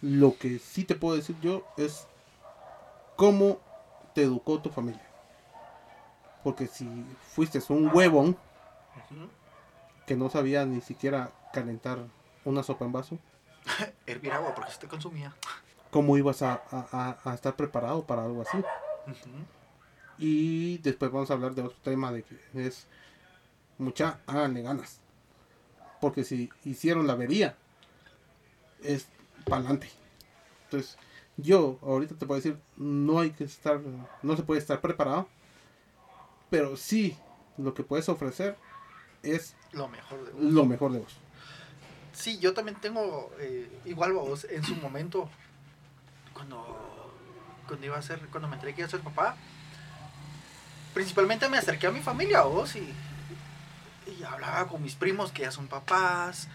[SPEAKER 3] lo que sí te puedo decir yo es cómo te educó tu familia. Porque si fuiste un huevón que no sabía ni siquiera calentar una sopa en vaso, (laughs)
[SPEAKER 2] Hervir agua porque se te consumía.
[SPEAKER 3] ¿cómo ibas a, a- a- estar preparado para algo así? Y después vamos a hablar de otro tema de que es mucha, háganle ganas. Porque si hicieron la avería, es para adelante. Entonces, yo ahorita te puedo decir, no hay que estar, no se puede estar preparado, pero sí lo que puedes ofrecer es
[SPEAKER 2] Lo mejor de vos.
[SPEAKER 3] lo mejor de vos.
[SPEAKER 2] Sí, yo también tengo, eh, igual vos, en su momento, cuando, cuando iba a ser, cuando me enteré a ser papá, principalmente me acerqué a mi familia, vos, y, y hablaba con mis primos que ya son papás,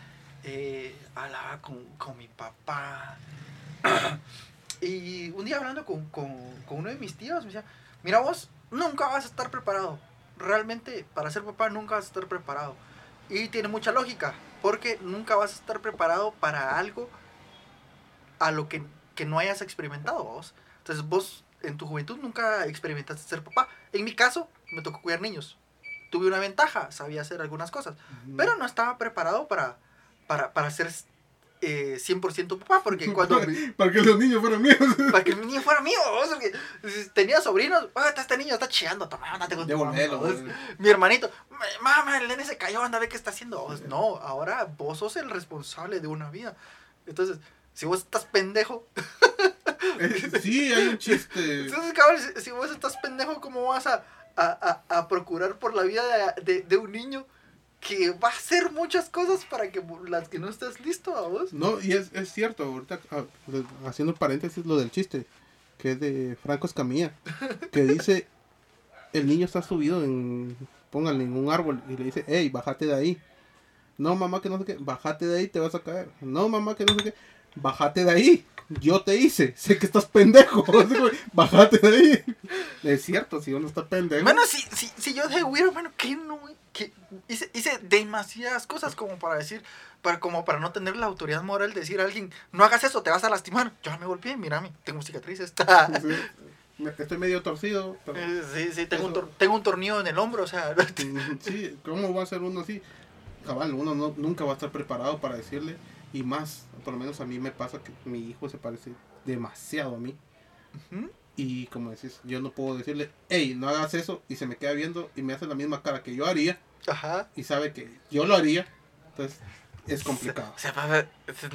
[SPEAKER 2] eh, hablaba con, con mi papá. y un día hablando con, con, con uno de mis tíos, me decía, mira vos, nunca vas a estar preparado. Realmente, para ser papá nunca vas a estar preparado. Y tiene mucha lógica, porque nunca vas a estar preparado para algo a lo que, que no hayas experimentado vos. Entonces vos en tu juventud nunca experimentaste ser papá. En mi caso, me tocó cuidar niños. Tuve una ventaja, sabía hacer algunas cosas, pero no estaba preparado para, para, para ser eh, 100% papá, porque (laughs) cuando...
[SPEAKER 3] Para que los niños fueran míos. (laughs)
[SPEAKER 2] para que mi niño fuera mío, vos, porque si tenía sobrinos, "Ah, este niño está chillando, con tu mamá",
[SPEAKER 3] Devolvelo.
[SPEAKER 2] Mi hermanito, mamá, el nene se cayó, anda a ver qué está haciendo. Vos, No, ahora vos sos el responsable de una vida. Entonces, si vos estás pendejo, (laughs)
[SPEAKER 3] Eh, Sí, hay un chiste.
[SPEAKER 2] entonces, cabrón, si, si vos estás pendejo, ¿cómo vas a, a, a- a procurar por la vida de, de- de un niño que va a hacer muchas cosas para que las que no estés listo a vos?
[SPEAKER 3] No, y es, es cierto, ahorita ah, haciendo paréntesis lo del chiste, que es de Franco Escamilla, (laughs) que dice, el niño está subido en, póngale en un árbol y le dice, hey, bájate de ahí. No, mamá, que no sé qué, bájate de ahí, te vas a caer. No, mamá, que no sé qué, bájate de ahí. Yo te hice, sé que estás pendejo. (laughs) Bájate de ahí. Es cierto, si uno está pendejo.
[SPEAKER 2] Bueno, si, si, si yo de güiro, bueno, ¿qué no? Hice, hice demasiadas cosas como para decir, para, como para no tener la autoridad moral de decir a alguien, no hagas eso, te vas a lastimar. Yo me golpeé, mira, tengo cicatrices. (laughs)
[SPEAKER 3] Sí, estoy medio torcido. pero-
[SPEAKER 2] Eh, sí, sí, tengo un,
[SPEAKER 3] Eso-
[SPEAKER 2] tengo un tornillo en el hombro, o sea. (laughs)
[SPEAKER 3] Sí, ¿cómo va a ser uno así? Cabal, uno no- nunca va a estar preparado para decirle. Y más, por lo menos a mí me pasa que mi hijo se parece demasiado a mí. Y como decís, yo no puedo decirle, hey, no hagas eso. Y se me queda viendo y me hace la misma cara que yo haría.
[SPEAKER 2] Ajá.
[SPEAKER 3] Y sabe que yo lo haría. Entonces, es complicado.
[SPEAKER 2] O sea, papá,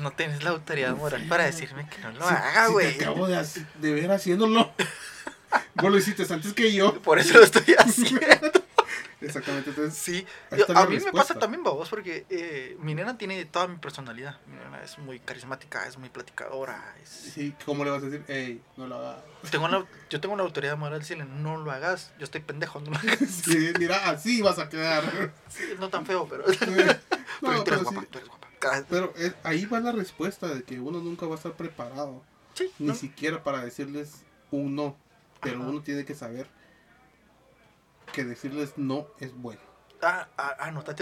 [SPEAKER 2] no tienes la autoridad moral para decirme que no lo haga, güey.
[SPEAKER 3] acabo de, de ver haciéndolo. (laughs) Vos lo hiciste antes que yo.
[SPEAKER 2] Por eso lo estoy (laughs) haciendo.
[SPEAKER 3] Exactamente. Entonces,
[SPEAKER 2] Sí, Yo- a mí me pasa también, babos, porque eh, mi nena tiene toda mi personalidad. Mi nena es muy carismática, es muy platicadora. es-
[SPEAKER 3] sí, ¿cómo le vas a decir, hey, no lo hagas?
[SPEAKER 2] Tengo yo tengo la autoridad moral de decirle, no lo hagas, yo estoy pendejo, no lo hagas. (laughs)
[SPEAKER 3] Sí, mira, así vas a quedar.
[SPEAKER 2] Sí, no tan feo, pero, (laughs)
[SPEAKER 3] No,
[SPEAKER 2] pero tú eres
[SPEAKER 3] pero
[SPEAKER 2] guapa,
[SPEAKER 3] sí,
[SPEAKER 2] tú eres guapa.
[SPEAKER 3] Pero es- ahí va la respuesta de que uno nunca va a estar preparado,
[SPEAKER 2] Sí,
[SPEAKER 3] ni
[SPEAKER 2] no,
[SPEAKER 3] siquiera para decirles un no, pero
[SPEAKER 2] Ajá.
[SPEAKER 3] uno tiene que saber que decirles no es bueno.
[SPEAKER 2] ah, ah, otra,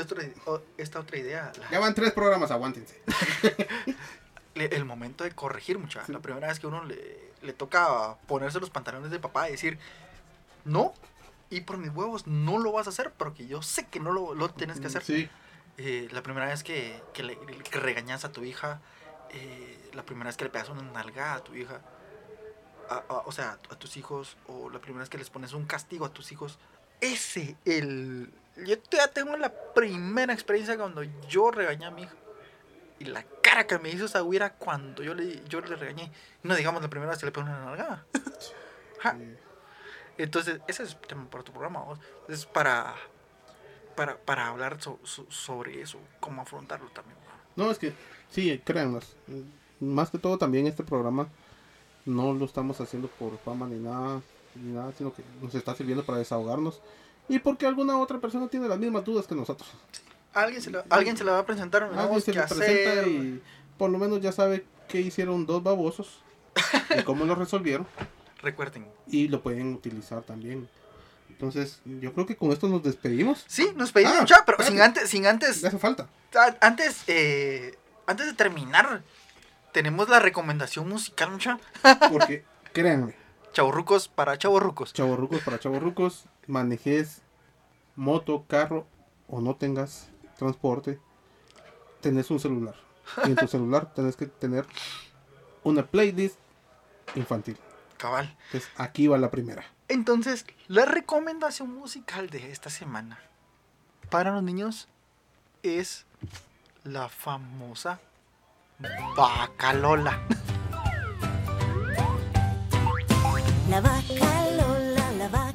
[SPEAKER 2] o- esta otra idea. la-
[SPEAKER 3] Ya van tres programas, aguántense. (laughs)
[SPEAKER 2] el momento de corregir, mucha.
[SPEAKER 3] Sí.
[SPEAKER 2] La primera vez que uno le, le toca ponerse los pantalones de papá y decir, no, y por mis huevos no lo vas a hacer, porque yo sé que no lo, lo tienes que hacer.
[SPEAKER 3] Sí,
[SPEAKER 2] Eh, la primera vez que, que, le, que regañas a tu hija, eh, la primera vez que le pegas una nalga a tu hija, a- a- o sea, a tus hijos, o la primera vez que les pones un castigo a tus hijos, ese, el... Yo ya tengo la primera experiencia cuando yo regañé a mi hija. Y la cara que me hizo esa güira cuando yo le, yo le regañé. No digamos la primera vez que le pegó una nalgada. (laughs) Ja. Entonces, ese es tema para tu programa. ¿vos? Es para, para, para hablar so- so- sobre eso, cómo afrontarlo también. ¿no?
[SPEAKER 3] Es que, sí, créannos. Más que todo también este programa no lo estamos haciendo por fama ni nada, ni nada, sino que nos está sirviendo para desahogarnos. Y porque alguna otra persona tiene las mismas dudas que nosotros.
[SPEAKER 2] Alguien se le, alguien se le va a presentar una
[SPEAKER 3] Alguien se le presenta y por lo menos ya sabe qué hicieron dos babosos y (laughs) cómo lo resolvieron
[SPEAKER 2] Recuerden.
[SPEAKER 3] y lo pueden utilizar también. Entonces, yo creo que con esto nos despedimos.
[SPEAKER 2] Sí, nos pedimos
[SPEAKER 3] Ah,
[SPEAKER 2] mucha, pero sin antes, sin antes,
[SPEAKER 3] hace falta.
[SPEAKER 2] antes, eh, antes de terminar, tenemos la recomendación musical, mucha.
[SPEAKER 3] Porque, (laughs) créanme,
[SPEAKER 2] Chavorrucos para chavorrucos.
[SPEAKER 3] chavorrucos para chavorrucos, manejes moto, carro o no tengas transporte, tenés un celular. Y en tu (laughs) celular tenés que tener una playlist infantil.
[SPEAKER 2] Cabal.
[SPEAKER 3] Entonces, aquí va la primera.
[SPEAKER 2] Entonces, la recomendación musical de esta semana para los niños es la famosa Bacalola. (laughs)
[SPEAKER 4] La vaca Lola, la vaca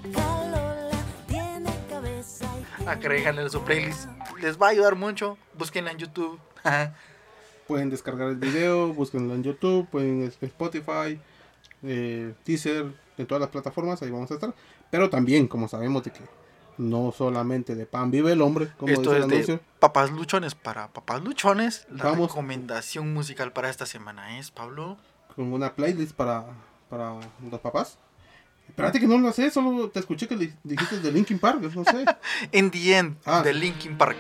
[SPEAKER 4] Lola, tiene cabeza y tiene...
[SPEAKER 2] Agréganle a su playlist. Les va a ayudar mucho. Búsquenla en YouTube. (laughs)
[SPEAKER 3] Pueden descargar el video, búsquenlo en YouTube, pueden en Spotify, eh, Deezer, en todas las plataformas, ahí vamos a estar. Pero también, como sabemos de que no solamente de pan vive el hombre, como
[SPEAKER 2] Esto
[SPEAKER 3] dice el
[SPEAKER 2] es de
[SPEAKER 3] anuncio,
[SPEAKER 2] Papás Luchones para Papás Luchones. La
[SPEAKER 3] Vamos.
[SPEAKER 2] recomendación musical para esta semana es, Pablo.
[SPEAKER 3] con una playlist para, para los papás. Espérate que no lo sé, solo te escuché que le dijiste de Linkin Park, no sé. (laughs)
[SPEAKER 2] In the End
[SPEAKER 3] Ah.
[SPEAKER 2] de Linkin Park.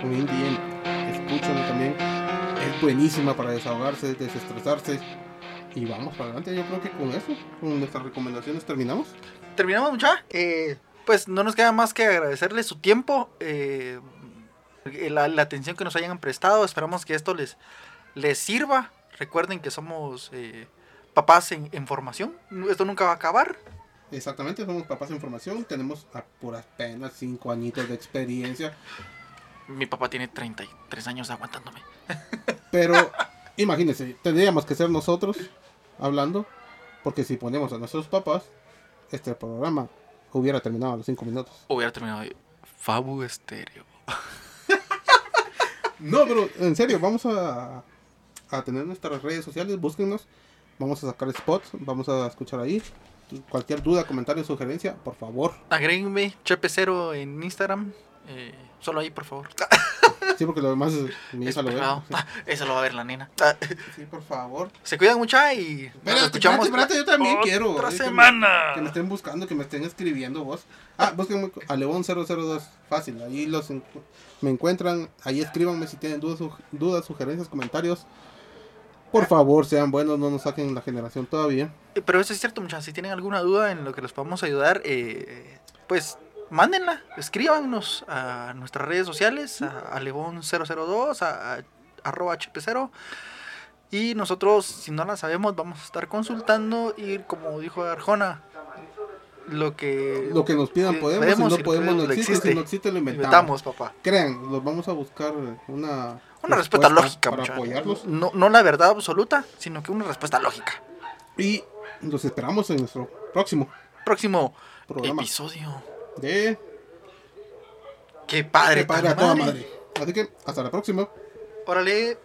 [SPEAKER 3] con Indie End. Escúchenlo también. Es buenísima para desahogarse, desestresarse. Y vamos para adelante. Yo creo que con eso, con nuestras recomendaciones terminamos.
[SPEAKER 2] Terminamos, mucha. Eh, pues no nos queda más que agradecerles su tiempo, eh, la, la atención que nos hayan prestado. Esperamos que esto les, les sirva. Recuerden que somos eh, papás en, en formación. Esto nunca va a acabar.
[SPEAKER 3] Exactamente, somos papás en formación. Tenemos a puras penas 5 añitos de experiencia.
[SPEAKER 2] Mi papá tiene 33 años aguantándome. (laughs)
[SPEAKER 3] Pero imagínense, tendríamos que ser nosotros hablando. Porque si ponemos a nuestros papás, este programa hubiera terminado a los 5 minutos.
[SPEAKER 2] Hubiera terminado de Fabu Estéreo. (laughs)
[SPEAKER 3] No, pero en serio, vamos a, a tener nuestras redes sociales, búsquenos. Vamos a sacar spots, vamos a escuchar ahí. Cualquier duda, comentario, sugerencia, por favor.
[SPEAKER 2] Agréguenme Chepe Cero en Instagram. eh, solo ahí, por favor.
[SPEAKER 3] Sí, porque lo demás mi hija lo ve. Sí,
[SPEAKER 2] Ah, (laughs) Eso lo va a ver la nena. Ah,
[SPEAKER 3] sí, por favor.
[SPEAKER 2] Se cuidan mucho y nos escuchamos.
[SPEAKER 3] espérate, espérate, yo también
[SPEAKER 2] otra
[SPEAKER 3] quiero. eh, que me-
[SPEAKER 2] semana.
[SPEAKER 3] Que me estén buscando, que me estén escribiendo vos. Ah, búsquenme a León002. Fácil, ahí los me encuentran. Ahí escríbanme si tienen dudas, dudas, sugerencias, comentarios. Por favor, sean buenos, no nos saquen la generación todavía.
[SPEAKER 2] Eh, Pero eso es cierto, muchachos. Si tienen alguna duda en lo que los podamos ayudar, eh, pues mándenla. Escríbanos a nuestras redes sociales, a, a León002, a, a arroba HP0. Y nosotros, si no la sabemos, vamos a estar consultando. Y como dijo Arjona, lo que,
[SPEAKER 3] Lo que nos pidan podemos, si no podemos no existe, si no existe lo. Inventamos,
[SPEAKER 2] papá.
[SPEAKER 3] Crean, los vamos a buscar una...
[SPEAKER 2] Una respuesta lógica,
[SPEAKER 3] para apoyarlos.
[SPEAKER 2] No, no la verdad absoluta, sino que una respuesta lógica.
[SPEAKER 3] Y los esperamos en nuestro próximo
[SPEAKER 2] Próximo
[SPEAKER 3] programa
[SPEAKER 2] episodio.
[SPEAKER 3] de
[SPEAKER 2] Qué padre,
[SPEAKER 3] Qué padre a toda madre. Así que hasta la próxima.
[SPEAKER 2] Órale.